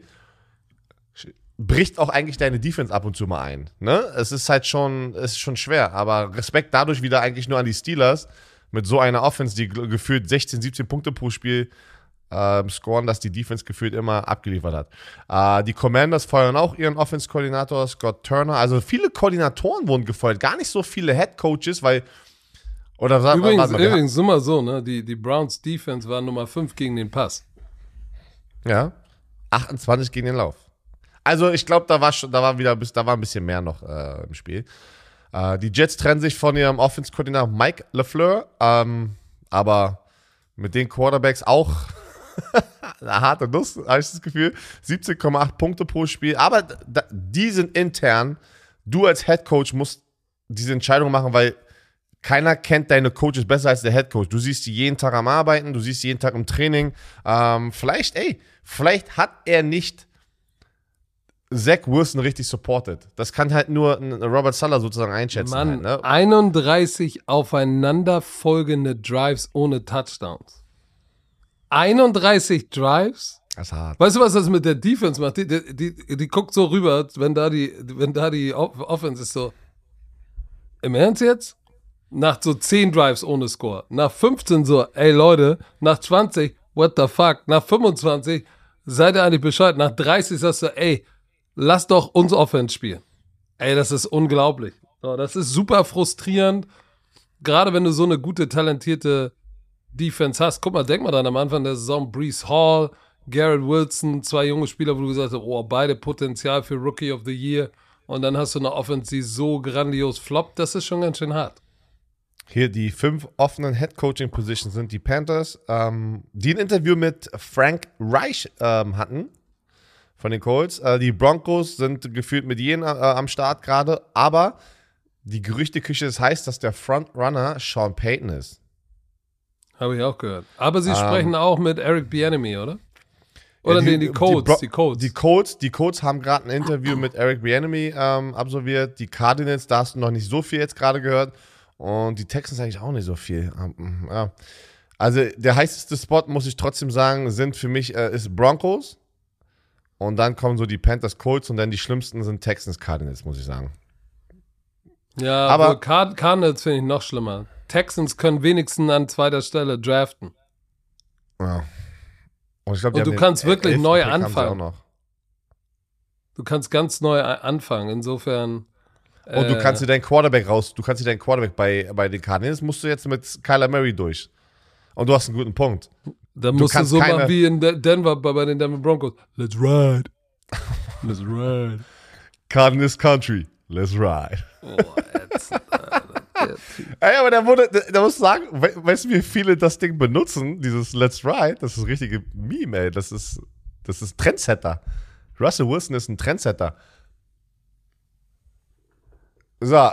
B: bricht auch eigentlich deine Defense ab und zu mal ein. Ne? Es ist halt schon, es ist schon schwer, aber Respekt dadurch wieder eigentlich nur an die Steelers mit so einer Offense, die ge- gefühlt 16, 17 Punkte pro Spiel ähm, scoren, dass die Defense gefühlt immer abgeliefert hat. Äh, die Commanders feuern auch ihren Offense-Koordinator Scott Turner. Also viele Koordinatoren wurden gefeuert, gar nicht so viele Head Coaches, weil oder sag,
A: Übrigens,
B: mal, wir
A: übrigens, nur mal so, ne? Die, die Browns Defense war Nummer 5 gegen den Pass.
B: Ja. 28 gegen den Lauf. Also ich glaube, da war schon, da war wieder da war ein bisschen mehr noch äh, im Spiel. Äh, die Jets trennen sich von ihrem Offense-Koordinator Mike LeFleur, ähm, aber mit den Quarterbacks auch eine harte Nuss, habe ich das Gefühl. 17,8 Punkte pro Spiel, aber da, die sind intern. Du als Head Coach musst diese Entscheidung machen, weil keiner kennt deine Coaches besser als der Head Coach. Du siehst die jeden Tag am Arbeiten, du siehst sie jeden Tag im Training. Ähm, vielleicht, ey, vielleicht hat er nicht Zach Wilson richtig supported. Das kann halt nur Robert Suller sozusagen einschätzen.
A: Mann,
B: halt, ne?
A: 31 aufeinanderfolgende Drives ohne Touchdowns. 31 Drives?
B: Das ist hart.
A: Weißt du, was das mit der Defense macht? Die, die, die, die guckt so rüber, wenn da die, wenn da die Off- Offense ist so. Im Ernst jetzt? Nach so 10 Drives ohne Score. Nach 15 so, ey Leute, nach 20, what the fuck? Nach 25, seid ihr eigentlich Bescheid? Nach 30 sagst du, ey, lass doch uns Offense spielen. Ey, das ist unglaublich. Das ist super frustrierend. Gerade wenn du so eine gute, talentierte Defense hast. Guck mal, denk mal dran, am Anfang der Saison, Brees Hall, Garrett Wilson, zwei junge Spieler, wo du gesagt hast, oh, beide Potenzial für Rookie of the Year. Und dann hast du eine Offense, die so grandios floppt, das ist schon ganz schön hart.
B: Hier die fünf offenen Head Coaching Positions sind die Panthers, ähm, die ein Interview mit Frank Reich ähm, hatten von den Colts. Äh, die Broncos sind gefühlt mit jedem äh, am Start gerade, aber die Gerüchteküche ist heiß, dass der Frontrunner Sean Payton ist.
A: Habe ich auch gehört. Aber sie
B: Ähm.
A: sprechen auch mit Eric Bieniemy, oder? Oder
B: Ja,
A: nee, die Codes,
B: Bro-
A: die Codes.
B: Die Codes, die Codes haben gerade ein Interview mit Eric Bieniemy ähm, absolviert. Die Cardinals, da hast du noch nicht so viel jetzt gerade gehört. Und die Texans eigentlich auch nicht so viel. Ähm, ja. Also der heißeste Spot, muss ich trotzdem sagen, sind für mich äh, ist Broncos. Und dann kommen so die Panthers, Colts und dann die schlimmsten sind Texans, Cardinals, muss ich sagen.
A: Ja,
B: Aber-
A: Card Cardinals finde ich noch schlimmer. Texans können wenigstens an zweiter Stelle draften.
B: Ja. Und, ich glaub,
A: Und du kannst wirklich neu
B: Pick
A: anfangen. Du kannst ganz neu anfangen. Insofern.
B: Und du
A: äh,
B: kannst dir deinen Quarterback raus, du kannst dir deinen Quarterback bei, bei den Cardinals, musst du jetzt mit Kyler Murray durch. Und du hast einen guten Punkt.
A: Da musst du so machen wie in De Denver bei, bei den Denver Broncos. Let's ride. Let's ride.
B: Cardinals Country, let's ride.
A: Oh.
B: Ey, aber der wurde, der muss sagen, we weißt du, wie viele das Ding benutzen, dieses Let's Ride? Das ist ein richtige Meme, ey. Das ist, das ist Trendsetter. Russell Wilson ist ein Trendsetter. So.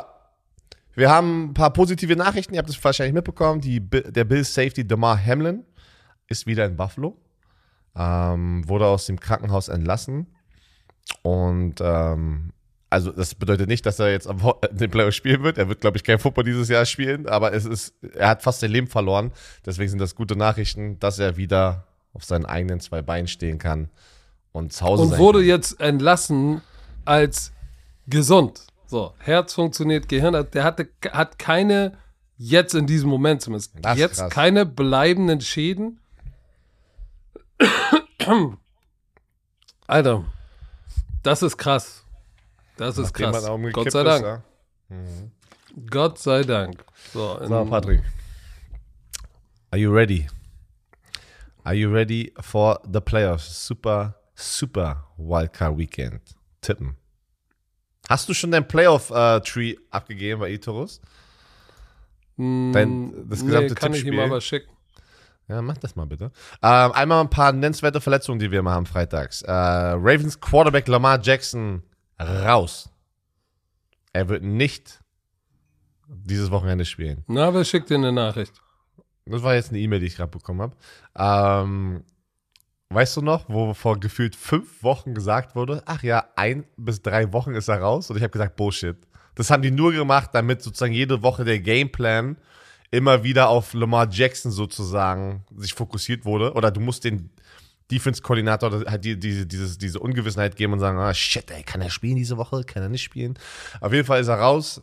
B: Wir haben ein paar positive Nachrichten. Ihr habt es wahrscheinlich mitbekommen. Die, der Bills Safety Damar Hamlin ist wieder in Buffalo. Ähm, wurde aus dem Krankenhaus entlassen. Und ähm, also das bedeutet nicht, dass er jetzt am den Playoff spielen wird. Er wird, glaube ich, kein Football dieses Jahr spielen, aber es ist, er hat fast sein Leben verloren. Deswegen sind das gute Nachrichten, dass er wieder auf seinen eigenen zwei Beinen stehen kann und zu Hause
A: Und wurde
B: kann.
A: jetzt entlassen als gesund. So, Herz funktioniert, Gehirn hat, der hatte, hat keine, jetzt in diesem Moment zumindest,
B: Das ist
A: jetzt
B: krass.
A: keine bleibenden Schäden. Alter, das ist krass. Das ist
B: Nachdem
A: krass. Gott sei
B: ist,
A: Dank.
B: ja.
A: Gott sei Dank. So,
B: So, Patrick. Are you ready? Are you ready for the playoffs? Super, super Wildcard Weekend. Tippen. Hast du schon dein Playoff-Tree abgegeben bei Itorus? Dein, das gesamte
A: nee, kann ich ihm
B: Tippspiel?
A: aber schicken.
B: Ja, mach das mal bitte. Ähm, einmal ein paar nennenswerte Verletzungen, die wir immer haben freitags. Äh, Ravens Quarterback Lamar Jackson raus. Er wird nicht dieses Wochenende spielen.
A: Na, wer schickt dir eine Nachricht?
B: Das war jetzt eine E-Mail, die ich gerade bekommen habe. Ähm, weißt du noch, wo vor gefühlt fünf Wochen gesagt wurde, ach ja, ein bis drei Wochen ist er raus? Und ich habe gesagt, Bullshit. Das haben die nur gemacht, damit sozusagen jede Woche der Gameplan immer wieder auf Lamar Jackson sozusagen sich fokussiert wurde. Oder du musst den Defense-Koordinator halt die, diese, dieses, diese Ungewissenheit geben und sagen, ah, shit, ey, kann er spielen diese Woche? Kann er nicht spielen? Auf jeden Fall ist er raus.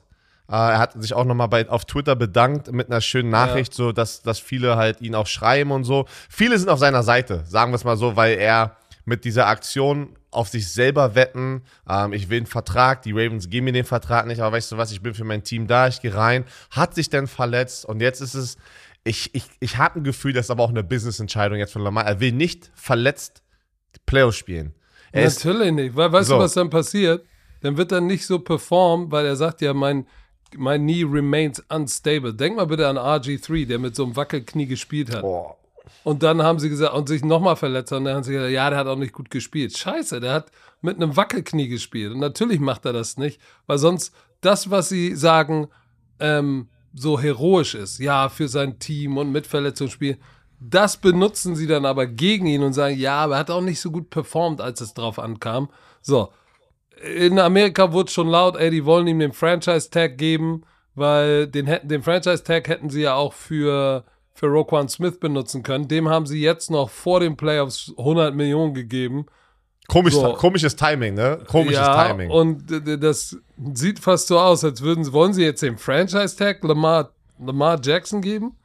B: Äh, er hat sich auch nochmal auf Twitter bedankt mit einer schönen Nachricht, so dass, dass viele halt ihn auch schreiben und so. Viele sind auf seiner Seite, sagen wir es mal so, weil er mit dieser Aktion auf sich selber wetten. Ähm, ich will einen Vertrag, die Ravens geben mir den Vertrag nicht, aber weißt du was, ich bin für mein Team da, ich gehe rein. Hat sich dann verletzt und jetzt ist es, ich, ich, ich habe ein Gefühl, das ist aber auch eine Business-Entscheidung jetzt von Lamar. Er will nicht verletzt Playoffs spielen. Er ist,
A: Natürlich nicht. Weil, weißt
B: So.
A: du, was dann passiert? Dann wird er nicht so performen, weil er sagt ja, mein, mein Knee remains unstable. Denk mal bitte an RG3, der mit so einem Wackelknie gespielt hat.
B: boah,
A: Und dann haben sie gesagt, und sich nochmal verletzt. Und dann haben sie gesagt, ja, der hat auch nicht gut gespielt. Scheiße, der hat mit einem Wackelknie gespielt. Und natürlich macht er das nicht, weil sonst das, was sie sagen, ähm, so heroisch ist, ja, für sein Team und mit Verletzungsspiel, das benutzen sie dann aber gegen ihn und sagen, ja, aber er hat auch nicht so gut performt, als es drauf ankam. So. In Amerika wurde schon laut, ey, die wollen ihm den Franchise-Tag geben, weil den, den Franchise-Tag hätten sie ja auch für, für Roquan Smith benutzen können. Dem haben sie jetzt noch vor den Playoffs 100 Millionen gegeben.
B: komisch,
A: So.
B: komisches Timing, ne? Komisches
A: ja,
B: Timing.
A: Und das sieht fast so aus, als würden sie, wollen sie jetzt den Franchise-Tag Lamar, Lamar Jackson geben?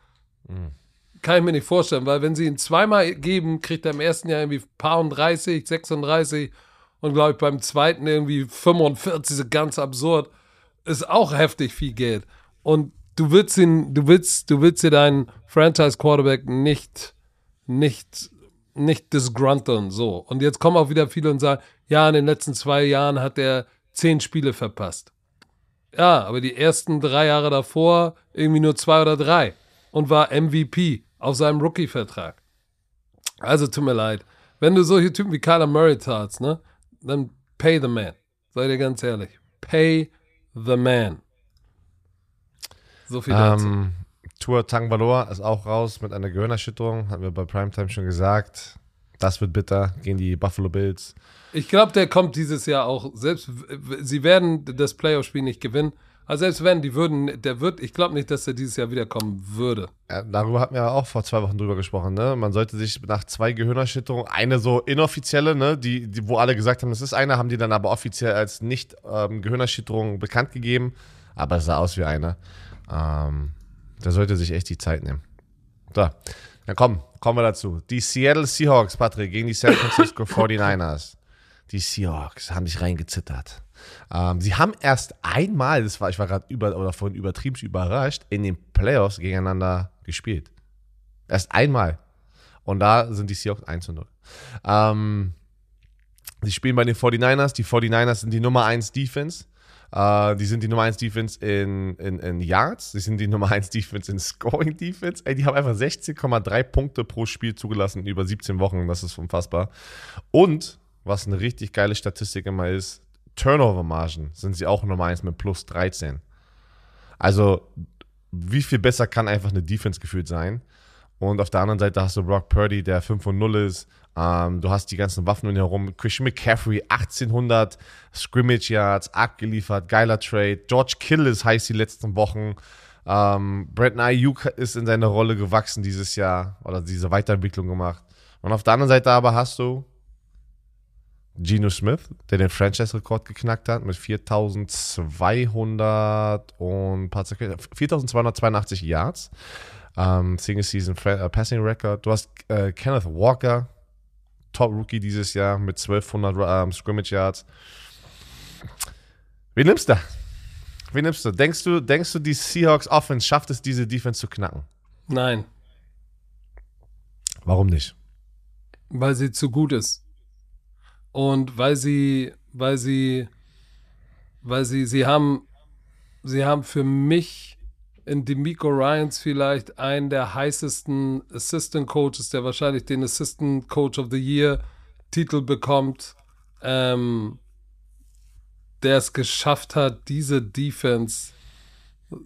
B: Hm.
A: Kann ich mir nicht vorstellen, weil wenn sie ihn zweimal geben, kriegt er im ersten Jahr irgendwie paar und 30, 36 und glaube ich beim zweiten irgendwie 45, so ganz absurd. Ist auch heftig viel Geld. Und du willst ihn, du willst, du willst dir deinen Franchise-Quarterback nicht, nicht, nicht disgrunteln, so. Und jetzt kommen auch wieder viele und sagen, ja, in den letzten zwei Jahren hat er zehn Spiele verpasst. Ja, aber die ersten drei Jahre davor irgendwie nur zwei oder drei und war MVP auf seinem Rookie-Vertrag. Also tut mir leid. Wenn du solche Typen wie Kyler Murray zahlst, ne, dann pay the man. Sei dir ganz ehrlich. Pay the man. So viel dazu.
B: Ähm, Tour Tangvalor ist auch raus mit einer Gehirnerschütterung, hatten wir bei Primetime schon gesagt. Das wird bitter gegen die Buffalo Bills.
A: Ich glaube, der kommt dieses Jahr auch. Selbst sie werden das Playoff-Spiel nicht gewinnen. Also selbst wenn, die würden, der wird, ich glaube nicht, dass er dieses Jahr wiederkommen würde.
B: Ja, darüber hatten wir ja auch vor zwei Wochen drüber gesprochen, ne? Man sollte sich nach zwei Gehirnerschütterungen, eine so inoffizielle, ne, die, die, wo alle gesagt haben, das ist eine, haben die dann aber offiziell als nicht ähm, Gehirnerschütterung bekannt gegeben. Aber es sah aus wie eine. Ähm, der sollte sich echt die Zeit nehmen. So, dann komm, kommen wir dazu. Die Seattle Seahawks, Patrick, gegen die San Francisco 49ers. Die Seahawks haben dich reingezittert. Ähm, sie haben erst einmal, das war, ich war gerade über oder vorhin übertrieben überrascht, in den Playoffs gegeneinander gespielt. Erst einmal. Und da sind die Seahawks 1 zu 0. Ähm, sie spielen bei den 49ers. Die 49ers sind die Nummer 1 Defense. Uh, die sind die Nummer 1 Defense in, in, in Yards. Die sind die Nummer 1 Defense in Scoring Defense. Ey, die haben einfach 16,3 Punkte pro Spiel zugelassen über 17 Wochen. Das ist unfassbar. Und, was eine richtig geile Statistik immer ist, Turnover-Margen sind sie auch Nummer 1 mit plus 13. Also, wie viel besser kann einfach eine Defense gefühlt sein? Und auf der anderen Seite hast du Brock Purdy, der 5 und 0 ist. Ähm, du hast die ganzen Waffen um ihn herum. Christian McCaffrey, 1800 Scrimmage Yards, abgeliefert, geiler Trade. George Kill ist heiß die letzten Wochen. Ähm, Brandon Ayuk ist in seine Rolle gewachsen dieses Jahr oder diese Weiterentwicklung gemacht. Und auf der anderen Seite aber hast du Geno Smith, der den Franchise-Rekord geknackt hat mit 4200 und 4282 Yards. Ähm, Single Season äh, Passing Record. Du hast äh, Kenneth Walker, Top Rookie dieses Jahr mit 1200 ähm, Scrimmage Yards. Wen nimmst du? Wen nimmst du? Denkst du, denkst du, die Seahawks Offense schafft es, diese Defense zu knacken?
A: Nein.
B: Warum nicht?
A: Weil sie zu gut ist. Und weil sie, weil sie, weil sie, sie haben, sie haben für mich in Demico Ryans vielleicht einen der heißesten Assistant Coaches, der wahrscheinlich den Assistant Coach of the Year Titel bekommt, ähm, der es geschafft hat, diese Defense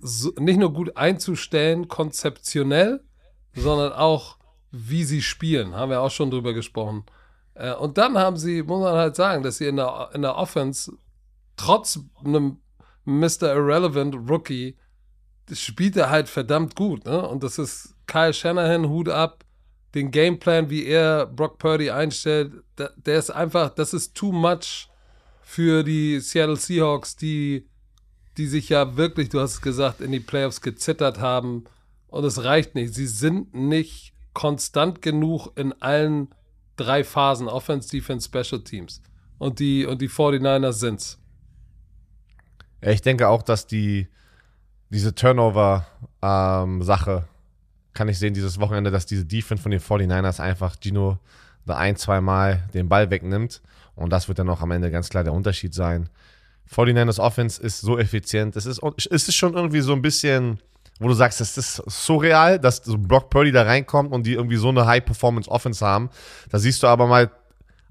A: so, nicht nur gut einzustellen, konzeptionell, sondern auch, wie sie spielen. Haben wir auch schon drüber gesprochen. Äh, und dann haben sie, muss man halt sagen, dass sie in der, in der Offense trotz einem Mr. Irrelevant Rookie spielt er halt verdammt gut. Ne? Und das ist Kyle Shanahan, Hut ab. Den Gameplan, wie er Brock Purdy einstellt, der, der ist einfach, das ist too much für die Seattle Seahawks, die, die sich ja wirklich, du hast es gesagt, in die Playoffs gezittert haben. Und es reicht nicht. Sie sind nicht konstant genug in allen drei Phasen, Offense, Defense, Special Teams. Und die, und die 49ers sind's.
B: Ja, ich denke auch, dass die, diese Turnover-Sache, ähm, kann ich sehen dieses Wochenende, dass diese Defense von den 49ers einfach Gino da ein, zwei Mal den Ball wegnimmt. Und das wird dann auch am Ende ganz klar der Unterschied sein. 49ers Offense ist so effizient. Es ist, es ist schon irgendwie so ein bisschen wo du sagst, es ist surreal, dass so Brock Purdy da reinkommt und die irgendwie so eine High-Performance-Offense haben. Da siehst du aber mal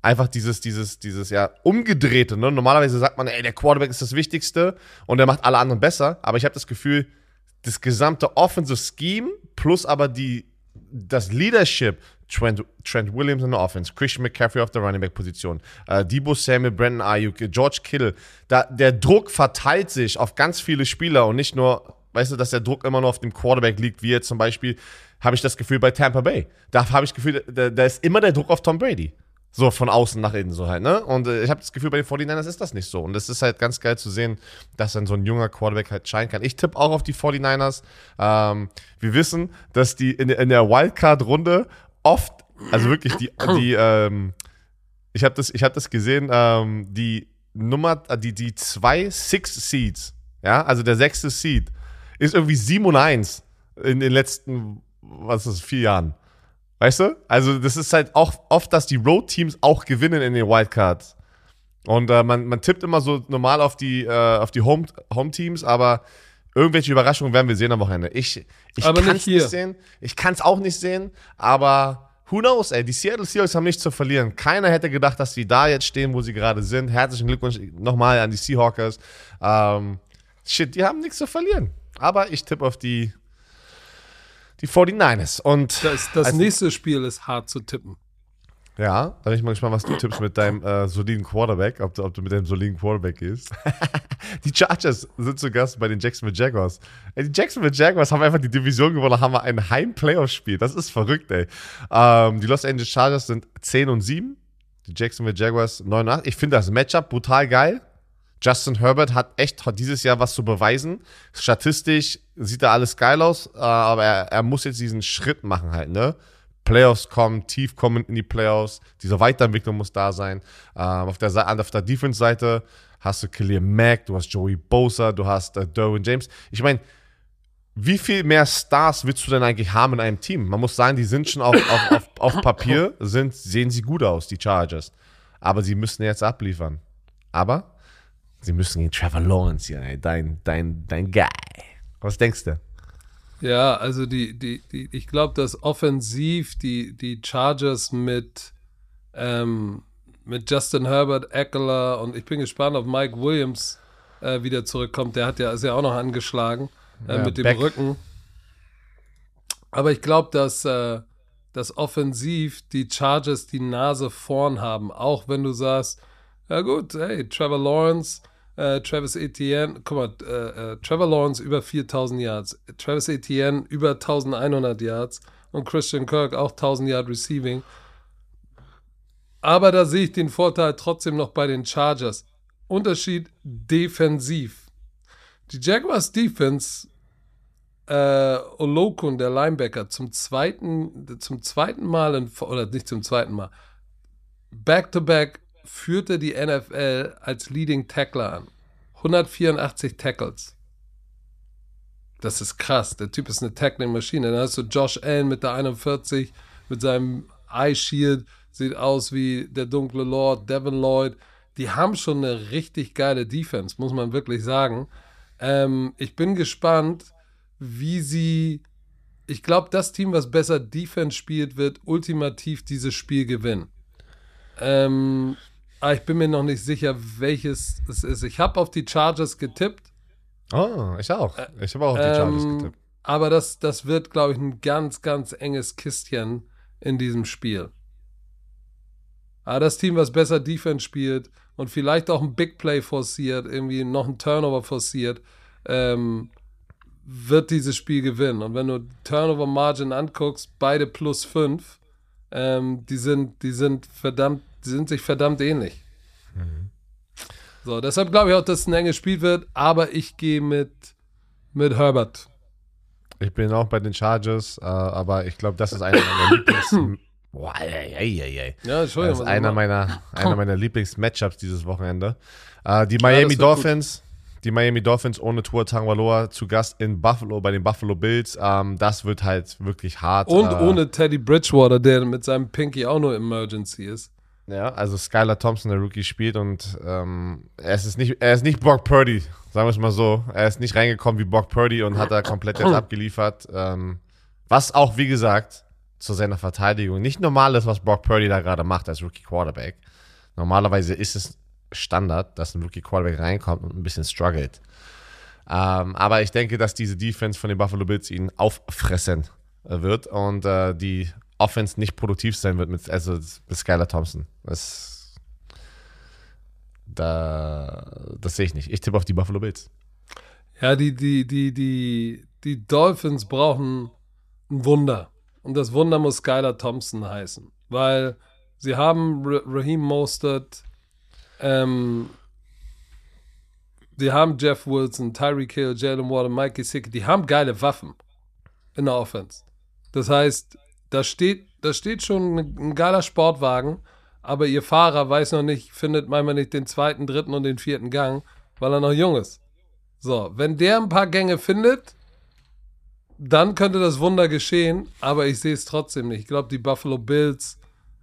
B: einfach dieses, dieses, dieses, ja, umgedrehte. Ne? Normalerweise sagt man, ey, der Quarterback ist das Wichtigste und der macht alle anderen besser. Aber ich habe das Gefühl, das gesamte Offensive Scheme plus aber die, das Leadership, Trent, Trent Williams in der Offense, Christian McCaffrey auf der Running Back Position, äh, Debo Samuel, Brandon Ayuk, George Kittle, da, der Druck verteilt sich auf ganz viele Spieler und nicht nur weißt du, dass der Druck immer nur auf dem Quarterback liegt, wie jetzt zum Beispiel, habe ich das Gefühl bei Tampa Bay. Da habe ich Gefühl, da, da, ist immer der Druck auf Tom Brady. So von außen nach innen, so halt, ne? Und äh, ich habe das Gefühl, bei den 49ers ist das nicht so. Und es ist halt ganz geil zu sehen, dass dann so ein junger Quarterback halt scheinen kann. Ich tippe auch auf die 49ers. Ähm, wir wissen, dass die in, in der Wildcard-Runde oft, also wirklich die, die ähm, ich habe das, hab das gesehen, ähm, die Nummer, die, die zwei Six Seeds, ja, also der sechste Seed, ist irgendwie 7 und 1 in den letzten, was ist das, vier Jahren. Weißt du? Also, das ist halt auch oft, dass die Road-Teams auch gewinnen in den Wildcards. Und äh, man, man tippt immer so normal auf die, äh, auf die Home-Teams, aber irgendwelche Überraschungen werden wir sehen am Wochenende. Ich, ich kann es nicht, sehen. Ich kann es auch nicht sehen, aber who knows, ey. Die Seattle Seahawks haben nichts zu verlieren. Keiner hätte gedacht, dass sie da jetzt stehen, wo sie gerade sind. Herzlichen Glückwunsch nochmal an die Seahawkers. Ähm, shit, die haben nichts zu verlieren. Aber ich tippe auf die, die 49ers. Und
A: das, das nächste Spiel ist hart zu tippen.
B: Ja, da bin ich mal gespannt, was du tippst mit deinem äh, soliden Quarterback, ob du, ob du mit deinem soliden Quarterback gehst. die Chargers sind zu Gast bei den Jacksonville Jaguars. Ey, die Jacksonville Jaguars haben einfach die Division gewonnen, haben ein Heim-Playoff-Spiel. Das ist verrückt, ey. Ähm, die Los Angeles Chargers sind 10 und 7. Die Jacksonville Jaguars 9 und 8. Ich finde das Matchup brutal geil. Justin Herbert hat echt hat dieses Jahr was zu beweisen. Statistisch sieht da alles geil aus, äh, aber er, er muss jetzt diesen Schritt machen halt, ne? Playoffs kommen, tief kommen in die Playoffs. Diese Weiterentwicklung muss da sein. Ähm, auf der, auf der Defense-Seite hast du Khalil Mack, du hast Joey Bosa, du hast äh, Derwin James. Ich meine, wie viel mehr Stars willst du denn eigentlich haben in einem Team? Man muss sagen, die sind schon auf, auf, auf, auf Papier, sind, sehen sie gut aus, die Chargers. Aber sie müssen jetzt abliefern. Aber sie müssen gegen Trevor Lawrence hier, dein, dein, dein Guy. Was denkst du?
A: Ja, also die, die, die ich glaube, dass offensiv die, die Chargers mit, ähm, mit Justin Herbert, Eckler und ich bin gespannt, ob Mike Williams äh, wieder zurückkommt. Der hat ja, ist ja auch noch angeschlagen äh, ja, mit dem back. Rücken. Aber ich glaube, dass, äh, dass offensiv die Chargers die Nase vorn haben. Auch wenn du sagst, ja gut, hey, Trevor Lawrence, äh, Travis Etienne, guck mal, äh, äh, Trevor Lawrence über 4000 Yards, Travis Etienne über 1100 Yards und Christian Kirk auch 1000 Yard Receiving. Aber da sehe ich den Vorteil trotzdem noch bei den Chargers. Unterschied defensiv. Die Jaguars Defense, äh, Olokun, der Linebacker, zum zweiten, zum zweiten Mal, in, oder nicht zum zweiten Mal, back-to-back führte die NFL als Leading Tackler an. 184 Tackles. Das ist krass. Der Typ ist eine Tackling-Maschine. Dann hast du Josh Allen mit der 41, mit seinem Eye Shield, sieht aus wie der dunkle Lord, Devin Lloyd. Die haben schon eine richtig geile Defense, muss man wirklich sagen. Ähm, ich bin gespannt, wie sie. Ich glaube, das Team, was besser Defense spielt, wird ultimativ dieses Spiel gewinnen. Ähm, aber ah, ich bin mir noch nicht sicher, welches es ist. Ich habe auf die Chargers getippt.
B: Oh, ich auch. Ich habe auch auf die Chargers ähm, getippt.
A: Aber das, das wird, glaube ich, ein ganz, ganz enges Kistchen in diesem Spiel. Aber das Team, was besser Defense spielt und vielleicht auch ein Big Play forciert, irgendwie noch ein Turnover forciert, ähm, wird dieses Spiel gewinnen. Und wenn du Turnover Margin anguckst, beide plus 5, ähm, die, sind, die sind verdammt die sind sich verdammt ähnlich. Mhm. So, deshalb glaube ich auch, dass es ein enges Spiel wird, aber ich gehe mit, mit Herbert.
B: Ich bin auch bei den Chargers, äh, aber ich glaube, das ist einer meiner Lieblings. Boah, ey, ey, ey. Ja. Das ist einer meiner, einer meiner Lieblings-Matchups dieses Wochenende. Äh, die Miami ja, Dolphins, die Miami Dolphins ohne Tour Tangwaloa zu Gast in Buffalo bei den Buffalo Bills. Ähm, das wird halt wirklich hart.
A: Und äh, ohne Teddy Bridgewater, der mit seinem Pinky auch nur Emergency ist.
B: Ja, also Skylar Thompson, der Rookie, spielt und ähm, er, ist nicht, er ist nicht Brock Purdy, sagen wir es mal so. Er ist nicht reingekommen wie Brock Purdy und hat da komplett jetzt abgeliefert. Ähm, was auch, wie gesagt, zu seiner Verteidigung nicht normal ist, was Brock Purdy da gerade macht als Rookie Quarterback. Normalerweise ist es Standard, dass ein Rookie Quarterback reinkommt und ein bisschen struggelt. Ähm, aber ich denke, dass diese Defense von den Buffalo Bills ihn auffressen wird und äh, die Offense nicht produktiv sein wird mit, also mit Skylar Thompson. Das, da, das sehe ich nicht. Ich tippe auf die Buffalo Bills.
A: Ja, die, die, die, die, die Dolphins brauchen ein Wunder. Und das Wunder muss Skylar Thompson heißen. Weil sie haben Raheem Mostert, ähm, sie haben Jeff Wilson, Tyreek Hill, Jalen Water, Mike Gesicki, die haben geile Waffen in der Offense. Das heißt, da steht, da steht schon ein geiler Sportwagen, aber ihr Fahrer weiß noch nicht, findet manchmal nicht den zweiten, dritten und den vierten Gang, weil er noch jung ist. So, wenn der ein paar Gänge findet, dann könnte das Wunder geschehen, aber ich sehe es trotzdem nicht. Ich glaube, die Buffalo Bills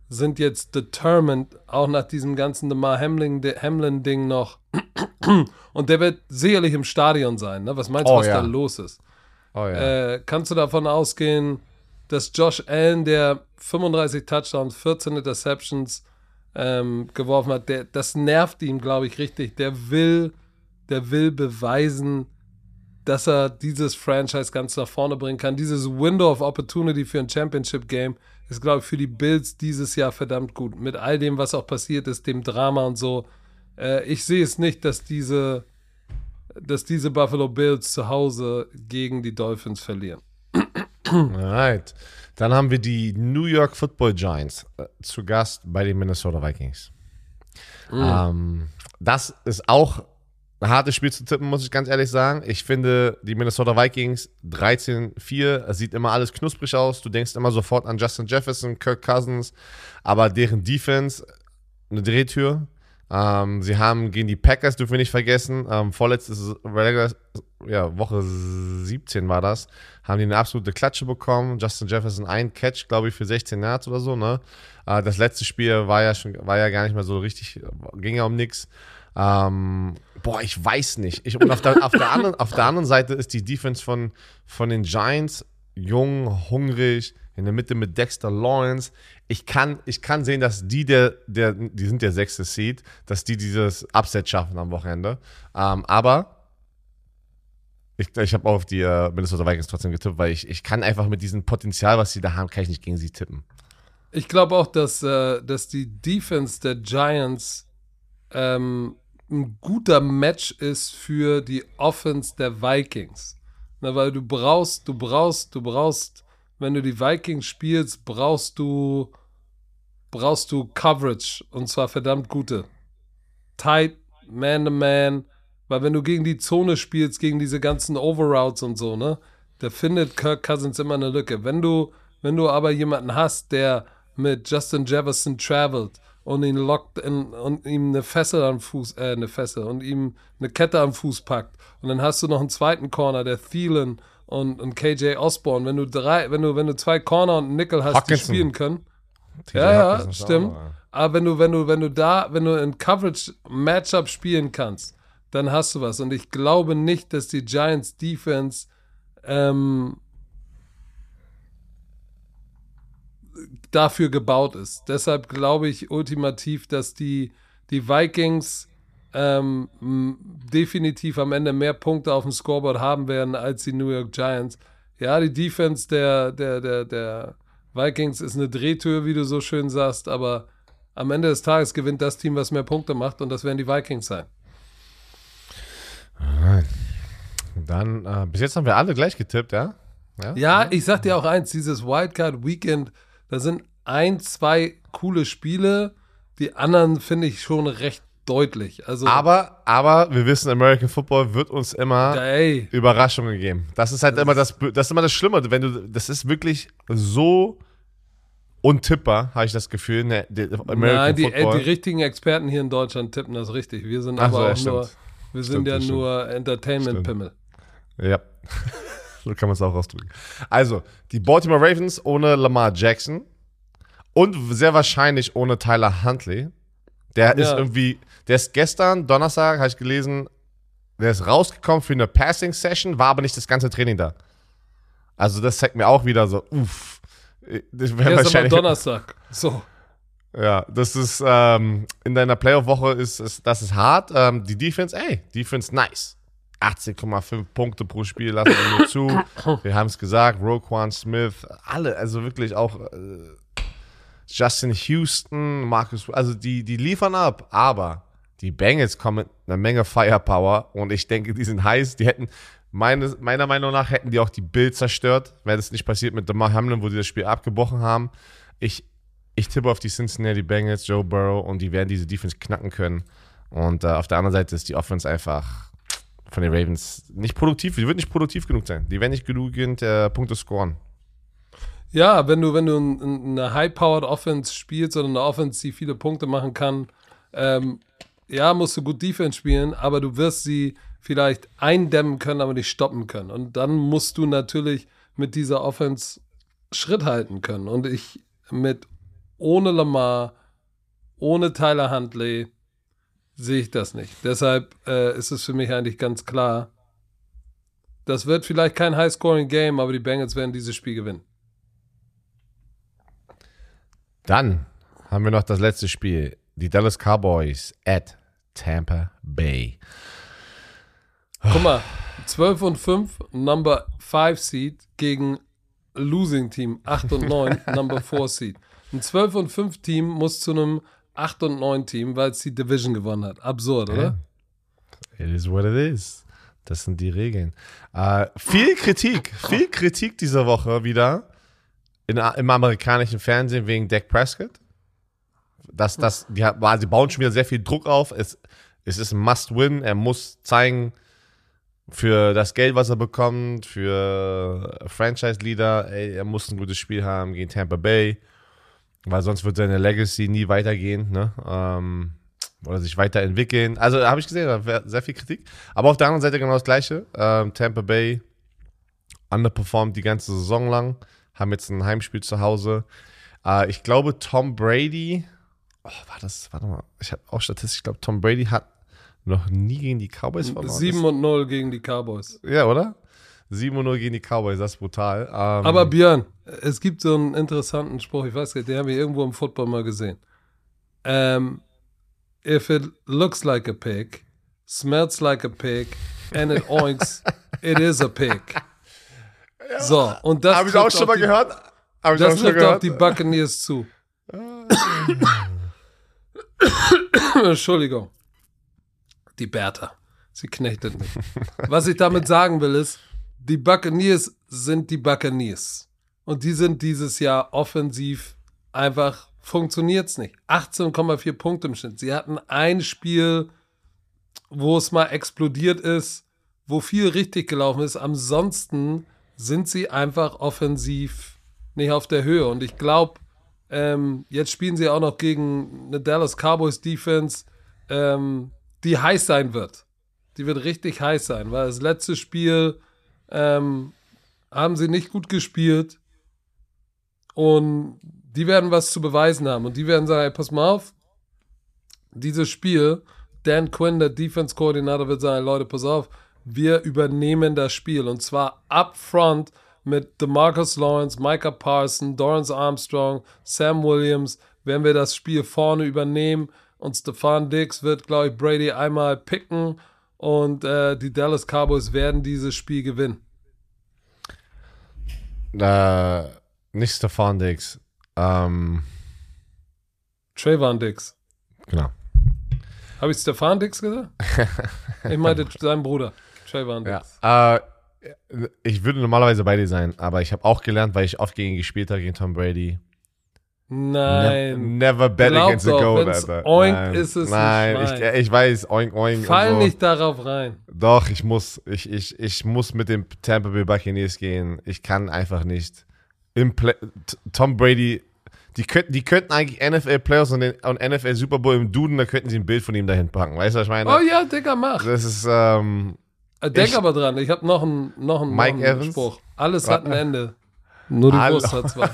A: sind jetzt determined, auch nach diesem ganzen DeMar Hamlin-Ding noch. Und der wird sicherlich im Stadion sein. Ne? Was meinst du, oh, was ja. da los ist? Oh, ja. äh, kannst du davon ausgehen, dass Josh Allen, der 35 Touchdowns, 14 Interceptions ähm, geworfen hat, der, das nervt ihm, glaube ich, richtig. Der will, der will beweisen, dass er dieses Franchise ganz nach vorne bringen kann. Dieses Window of Opportunity für ein Championship Game ist, glaube ich, für die Bills dieses Jahr verdammt gut. Mit all dem, was auch passiert ist, dem Drama und so. Äh, ich sehe es nicht, dass diese, dass diese Buffalo Bills zu Hause gegen die Dolphins verlieren.
B: Alright. Dann haben wir die New York Football Giants äh, zu Gast bei den Minnesota Vikings. Mhm. Ähm, das ist auch ein hartes Spiel zu tippen, muss ich ganz ehrlich sagen. Ich finde, die Minnesota Vikings 13-4, es sieht immer alles knusprig aus. Du denkst immer sofort an Justin Jefferson, Kirk Cousins, aber deren Defense eine Drehtür. Ähm, sie haben gegen die Packers, dürfen wir nicht vergessen, ähm, vorletztes ja, Woche 17 war das, haben die eine absolute Klatsche bekommen. Justin Jefferson ein Catch, glaube ich, für 16 Yards oder so. Ne? Äh, das letzte Spiel war ja schon, war ja gar nicht mehr so richtig, ging ja um nichts. Ähm, boah, ich weiß nicht. Ich, und auf der, auf, der anderen, auf der anderen Seite ist die Defense von, von den Giants jung, hungrig, in der Mitte mit Dexter Lawrence. Ich kann, ich kann sehen, dass die der, der, die sind der sechste Seed, dass die dieses Upset schaffen am Wochenende. Ähm, aber ich, ich habe auf die äh, Minnesota Vikings trotzdem getippt, weil ich, ich kann einfach mit diesem Potenzial, was sie da haben, kann ich nicht gegen sie tippen.
A: Ich glaube auch, dass, äh, dass die Defense der Giants ähm, ein guter Match ist für die Offense der Vikings. Na, weil du brauchst, du brauchst, du brauchst, wenn du die Vikings spielst, brauchst du, brauchst du Coverage und zwar verdammt gute. Tight, Man-to-Man, weil wenn du gegen die Zone spielst, gegen diese ganzen Overroutes und so, ne, da findet Kirk Cousins immer eine Lücke. Wenn du, wenn du aber jemanden hast, der mit Justin Jefferson travelt und ihn lockt in, und ihm eine Fessel am Fuß, äh, eine Fessel und ihm eine Kette am Fuß packt. Und dann hast du noch einen zweiten Corner, der Thielen und, und KJ Osborne. Wenn du drei, wenn du, wenn du zwei Corner und einen Nickel hast, Hawkinson. die spielen können. TJ ja, ja, stimmt. Auch, Aber wenn du, wenn du, wenn du da, wenn du in Coverage Matchup spielen kannst, dann hast du was. Und ich glaube nicht, dass die Giants Defense ähm, dafür gebaut ist. Deshalb glaube ich ultimativ, dass die, die Vikings ähm, definitiv am Ende mehr Punkte auf dem Scoreboard haben werden als die New York Giants. Ja, die Defense der, der, der, der Vikings ist eine Drehtür, wie du so schön sagst, aber am Ende des Tages gewinnt das Team, was mehr Punkte macht, und das werden die Vikings sein.
B: Dann, äh, bis jetzt haben wir alle gleich getippt, ja?
A: Ja, ja ich sag dir auch eins: dieses Wildcard Weekend da sind ein, zwei coole Spiele. Die anderen finde ich schon recht deutlich. Also,
B: aber, aber wir wissen, American Football wird uns immer ey. Überraschungen geben. Das ist halt das immer das, das ist immer das Schlimme. Wenn du, das ist wirklich so untippbar, habe ich das Gefühl. Ne,
A: American Nein, die, Football. die richtigen Experten hier in Deutschland tippen das richtig. Wir sind Ach aber so, auch nur, wir stimmt, sind ja nur Entertainment-Pimmel.
B: Ja. so kann man es auch ausdrücken. Also, die Baltimore Ravens ohne Lamar Jackson und sehr wahrscheinlich ohne Tyler Huntley. Der ja. ist irgendwie, der ist gestern, Donnerstag, habe ich gelesen, der ist rausgekommen für eine Passing-Session, war aber nicht das ganze Training da. Also, das zeigt mir auch wieder so, uff.
A: Das wäre wahrscheinlich. Donnerstag. So.
B: Ja, das ist ähm, in deiner Playoff-Woche ist, ist das ist hart. Ähm, die Defense, ey, Defense nice. 18,5 Punkte pro Spiel lassen wir nur zu. Wir haben es gesagt, Roquan Smith, alle, also wirklich auch äh, Justin Houston, Marcus, also die, die liefern ab, aber die Bengals kommen mit einer Menge Firepower und ich denke, die sind heiß. Die hätten, meine, meiner Meinung nach, hätten die auch die Bild zerstört, wäre das nicht passiert mit Damar Hamlin, wo die das Spiel abgebrochen haben. Ich, ich tippe auf die Cincinnati Bengals, Joe Burrow und die werden diese Defense knacken können. Und äh, auf der anderen Seite ist die Offense einfach von den Ravens nicht produktiv. Die wird nicht produktiv genug sein. Die werden nicht genügend äh, Punkte scoren.
A: Ja, wenn du, wenn du eine High-Powered Offense spielst oder eine Offense, die viele Punkte machen kann, ähm, ja, musst du gut Defense spielen, aber du wirst sie vielleicht eindämmen können, aber nicht stoppen können. Und dann musst du natürlich mit dieser Offense Schritt halten können. Und ich mit ohne Lamar, ohne Tyler Huntley, sehe ich das nicht. Deshalb äh, ist es für mich eigentlich ganz klar, das wird vielleicht kein High-Scoring-Game, aber die Bengals werden dieses Spiel gewinnen.
B: Dann haben wir noch das letzte Spiel. Die Dallas Cowboys at Tampa Bay.
A: Guck mal, 12 und 5, Number 5 Seed gegen Losing Team, 8 und 9, Number 4 Seed. Ein 12 und 5 Team muss zu einem 8 und 9 Team, weil es die Division gewonnen hat. Absurd, oder?
B: It is what it is. Das sind die Regeln. Äh, viel Kritik, viel Kritik diese Woche wieder in, im amerikanischen Fernsehen wegen Dak Prescott. Das, das, die, sie bauen schon wieder sehr viel Druck auf. Es, es ist ein Must-Win. Er muss zeigen, für das Geld, was er bekommt, für Franchise-Leader, er muss ein gutes Spiel haben gegen Tampa Bay, weil sonst wird seine Legacy nie weitergehen, ne? Ähm, oder sich weiterentwickeln. Also habe ich gesehen, sehr viel Kritik. Aber auf der anderen Seite genau das Gleiche. Ähm, Tampa Bay underperformed die ganze Saison lang, haben jetzt ein Heimspiel zu Hause. Äh, ich glaube, Tom Brady, oh, war das, warte mal, ich habe auch Statistik, ich glaube, Tom Brady hat noch nie gegen die Cowboys
A: verloren. 7 und 0 gegen die Cowboys.
B: Ja, oder? 7 und 0 gegen die Cowboys, das ist brutal.
A: Ähm, Aber Björn, es gibt so einen interessanten Spruch, ich weiß nicht, den haben wir irgendwo im Football mal gesehen. Um, ähm, if it looks like a pig, smells like a pig, and it oinks, it is a pig. Ja, so, und das
B: Habe ich auch schon mal
A: die,
B: gehört. Hab
A: ich das trifft gehört. auf die Buccaneers zu. Entschuldigung die Bertha. Sie knechtet mich. Was ich damit sagen will, ist, die Buccaneers sind die Buccaneers. Und die sind dieses Jahr offensiv einfach, funktioniert es nicht. 18,4 Punkte im Schnitt. Sie hatten ein Spiel, wo es mal explodiert ist, wo viel richtig gelaufen ist. Ansonsten sind sie einfach offensiv nicht auf der Höhe. Und ich glaube, ähm, jetzt spielen sie auch noch gegen eine Dallas Cowboys Defense, ähm, die heiß sein wird. Die wird richtig heiß sein, weil das letzte Spiel ähm, haben sie nicht gut gespielt und die werden was zu beweisen haben und die werden sagen, hey, pass mal auf, dieses Spiel, Dan Quinn, der Defense-Koordinator, wird sagen, Leute, pass auf, wir übernehmen das Spiel und zwar up front mit DeMarcus Lawrence, Micah Parson, Dorrance Armstrong, Sam Williams, werden wir das Spiel vorne übernehmen und Stefan Dix wird, glaube ich, Brady einmal picken und äh, die Dallas Cowboys werden dieses Spiel gewinnen.
B: Äh, nicht Stefan Dix. Ähm.
A: Trayvon Dix.
B: Genau.
A: Habe ich Stefan Dix gesagt? ich meinte seinen Bruder, Trayvon
B: Dix. Ja, äh, ich würde normalerweise bei dir sein, aber ich habe auch gelernt, weil ich oft gegen ihn gespielt habe, gegen Tom Brady.
A: Nein.
B: Ne never bet Glaub against
A: doch,
B: a goat, Alter.
A: Oink Nein. ist es
B: Nein, ich, ich, weiß, oink, oink.
A: Fall so. nicht darauf rein.
B: Doch, ich muss, ich, ich, ich muss mit dem Tampa Bay Buccaneers gehen. Ich kann einfach nicht. Im Play Tom Brady, die, könnt, die könnten eigentlich NFL-Players und, und NFL Super Bowl im Duden, da könnten sie ein Bild von ihm dahin packen. Weißt du, was ich meine?
A: Oh ja, Digga, mach.
B: Das ist, ähm,
A: äh, Denk ich, aber dran, ich habe noch einen, noch einen,
B: Mike
A: noch einen
B: Evans?
A: Spruch. Alles hat ein Ende. Nur die
B: Hallo.
A: Wurst hat zwei.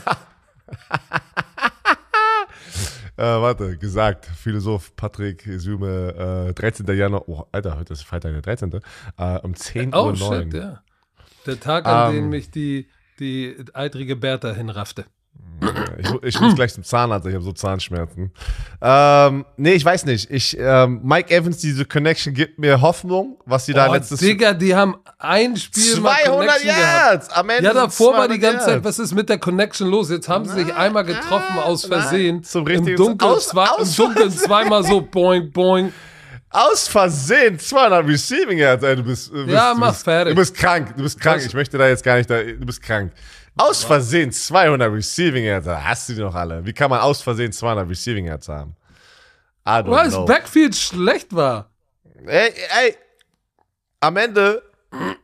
B: Äh, warte, gesagt, Philosoph Patrick Süme, äh, 13. Januar, oh, Alter, heute ist Freitag der 13. Äh, um 10
A: oh,
B: Uhr.
A: Oh, shit, ja. Der Tag, an um, dem mich die, die eitrige Bertha hinraffte.
B: Ich, ich, muss gleich zum Zahnarzt, ich habe so Zahnschmerzen. Ähm, nee, ich weiß nicht. Ich, ähm, Mike Evans, diese Connection gibt mir Hoffnung, was sie da
A: oh,
B: letztes
A: Digga, die haben ein Spiel
B: 200 Yards am Ende.
A: Ja, davor war die ganze Zeit, was ist mit der Connection los? Jetzt haben sie sich einmal getroffen aus Versehen.
B: Zum
A: Im Dunkeln,
B: aus,
A: zwei,
B: aus
A: im Dunkeln zweimal so boing, boing.
B: Aus Versehen 200 Receiving Yards, ey, du bist, du bist,
A: ja,
B: du
A: mach
B: bist,
A: fertig.
B: Du bist krank, du bist krank. Ich möchte da jetzt gar nicht, da, du bist krank. Aus Versehen 200 Receiving Yards. Hast du die noch alle? Wie kann man aus Versehen 200 Receiving Yards haben?
A: Weil das Backfield schlecht war.
B: Ey, ey. Am Ende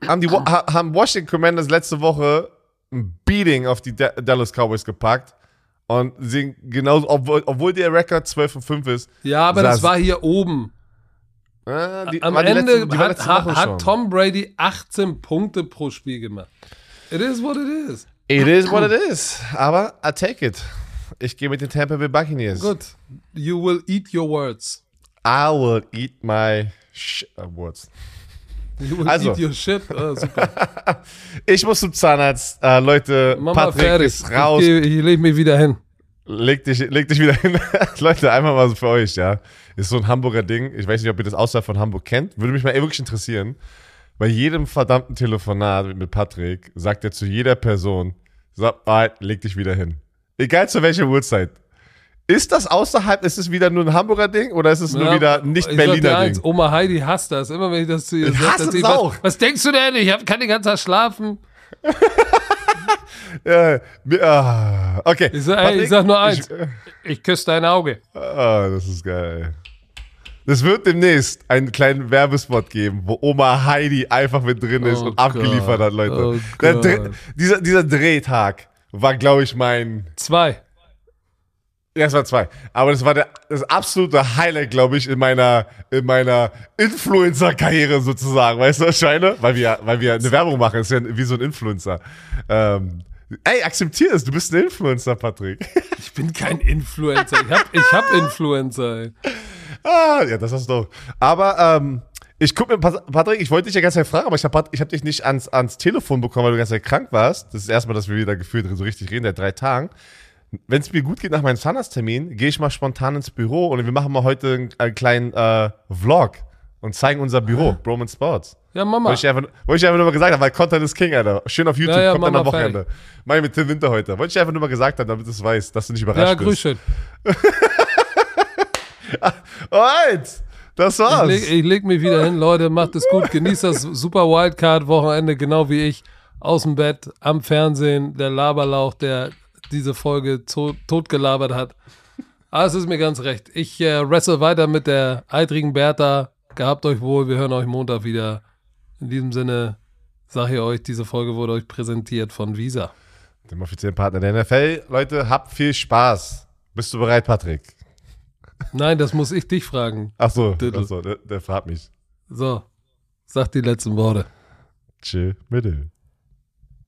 B: haben die haben Washington Commanders letzte Woche ein Beating auf die Dallas Cowboys gepackt. Und sind genauso, obwohl, obwohl der Rekord 12 und 5 ist.
A: Ja, aber das war hier oben.
B: Äh, die,
A: Am Ende letzte, hat, hat Tom Brady 18 Punkte pro Spiel gemacht. It is what it is.
B: It is what it is. Aber I take it. Ich gehe mit den Tampa Bay Buccaneers.
A: Good. You will eat your words.
B: I will eat my sh uh, words.
A: You will also. eat your shit. Oh, super.
B: ich muss zum Zahnarzt. Uh, Leute,
A: Mach
B: Patrick
A: fertig.
B: ist raus.
A: Ich, ich leg mich wieder hin.
B: Leg dich, leg dich wieder hin. Leute, einmal mal so für euch, ja. Ist so ein Hamburger Ding. Ich weiß nicht, ob ihr das außerhalb von Hamburg kennt. Würde mich mal wirklich interessieren. bei jedem verdammten Telefonat mit Patrick sagt er zu jeder Person, so, halt, leg dich wieder hin. Egal zu welcher Uhrzeit. Ist das außerhalb, ist es wieder nur ein Hamburger Ding oder ist es nur
A: Ja,
B: wieder nicht
A: sag
B: Berliner
A: eins,
B: Ding?
A: Oma Heidi hasst das. Immer wenn ich das zu ihr
B: Ich
A: sage,
B: hasse das auch.
A: Was, was denkst du denn? Ich hab, kann den ganzen Tag schlafen.
B: Ja, ah, okay.
A: Ich sag, ey, ich sag nur eins.
B: Ich,
A: Ich küsse dein Auge.
B: ah, das ist geil. Es wird demnächst einen kleinen Werbespot geben, wo Oma Heidi einfach mit drin ist
A: Oh
B: und abgeliefert
A: Gott,
B: hat, Leute.
A: oh.
B: Dreh- dieser, dieser Drehtag war, glaube ich, mein
A: Zwei.
B: Ja, es war zwei. Aber das war der, das absolute Highlight, glaube ich, in meiner, in meiner Influencer-Karriere sozusagen. Weißt du, was meine? Weil wir, weil wir eine Werbung machen. Das ist ja wie so ein Influencer. Ähm, ey, akzeptier es. Du bist ein Influencer, Patrick.
A: Ich bin kein Influencer. Ich hab, ich hab Influencer. ey.
B: Ah, ja, das hast du doch. Aber, ähm, ich guck mir, Pat- Patrick, ich wollte dich ja ganz Zeit fragen, aber ich habe ich hab dich nicht ans, ans Telefon bekommen, weil du ganz Zeit krank warst. Das ist erstmal, dass wir wieder gefühlt so richtig reden, seit drei Tagen. Wenn es mir gut geht nach meinem Zahnarzttermin, gehe ich mal spontan ins Büro und wir machen mal heute einen, einen kleinen äh, Vlog und zeigen unser Büro, Broman Sports.
A: Ja, Mama.
B: Wollte ich, einfach, wollte ich einfach nur mal gesagt haben, weil Content ist King, Alter. Schön auf YouTube,
A: Ja, ja,
B: kommt dann
A: Mama,
B: am Wochenende. Mach ich mit Tim Winter heute. Wollte ich einfach nur mal gesagt haben, damit du es weißt, dass du nicht überrascht
A: Ja,
B: bist.
A: grüß schön.
B: Alright, das
A: Ich
B: war's.
A: leg, ich leg mich wieder hin, Leute. Macht es gut. Genießt das Super Wildcard-Wochenende, genau wie ich. Aus dem Bett, am Fernsehen, der Laberlauch, der diese Folge to totgelabert hat. Aber es ist mir ganz recht. Ich äh, wrestle weiter mit der eitrigen Bertha. Gehabt euch wohl. Wir hören euch Montag wieder. In diesem Sinne sage ich euch, diese Folge wurde euch präsentiert von Visa.
B: Dem offiziellen Partner der NFL. Leute, habt viel Spaß. Bist du bereit, Patrick?
A: Nein, das muss ich dich fragen.
B: Ach so, ach so der, der fragt mich.
A: So, sag die letzten Worte.
B: Tschö, bitte.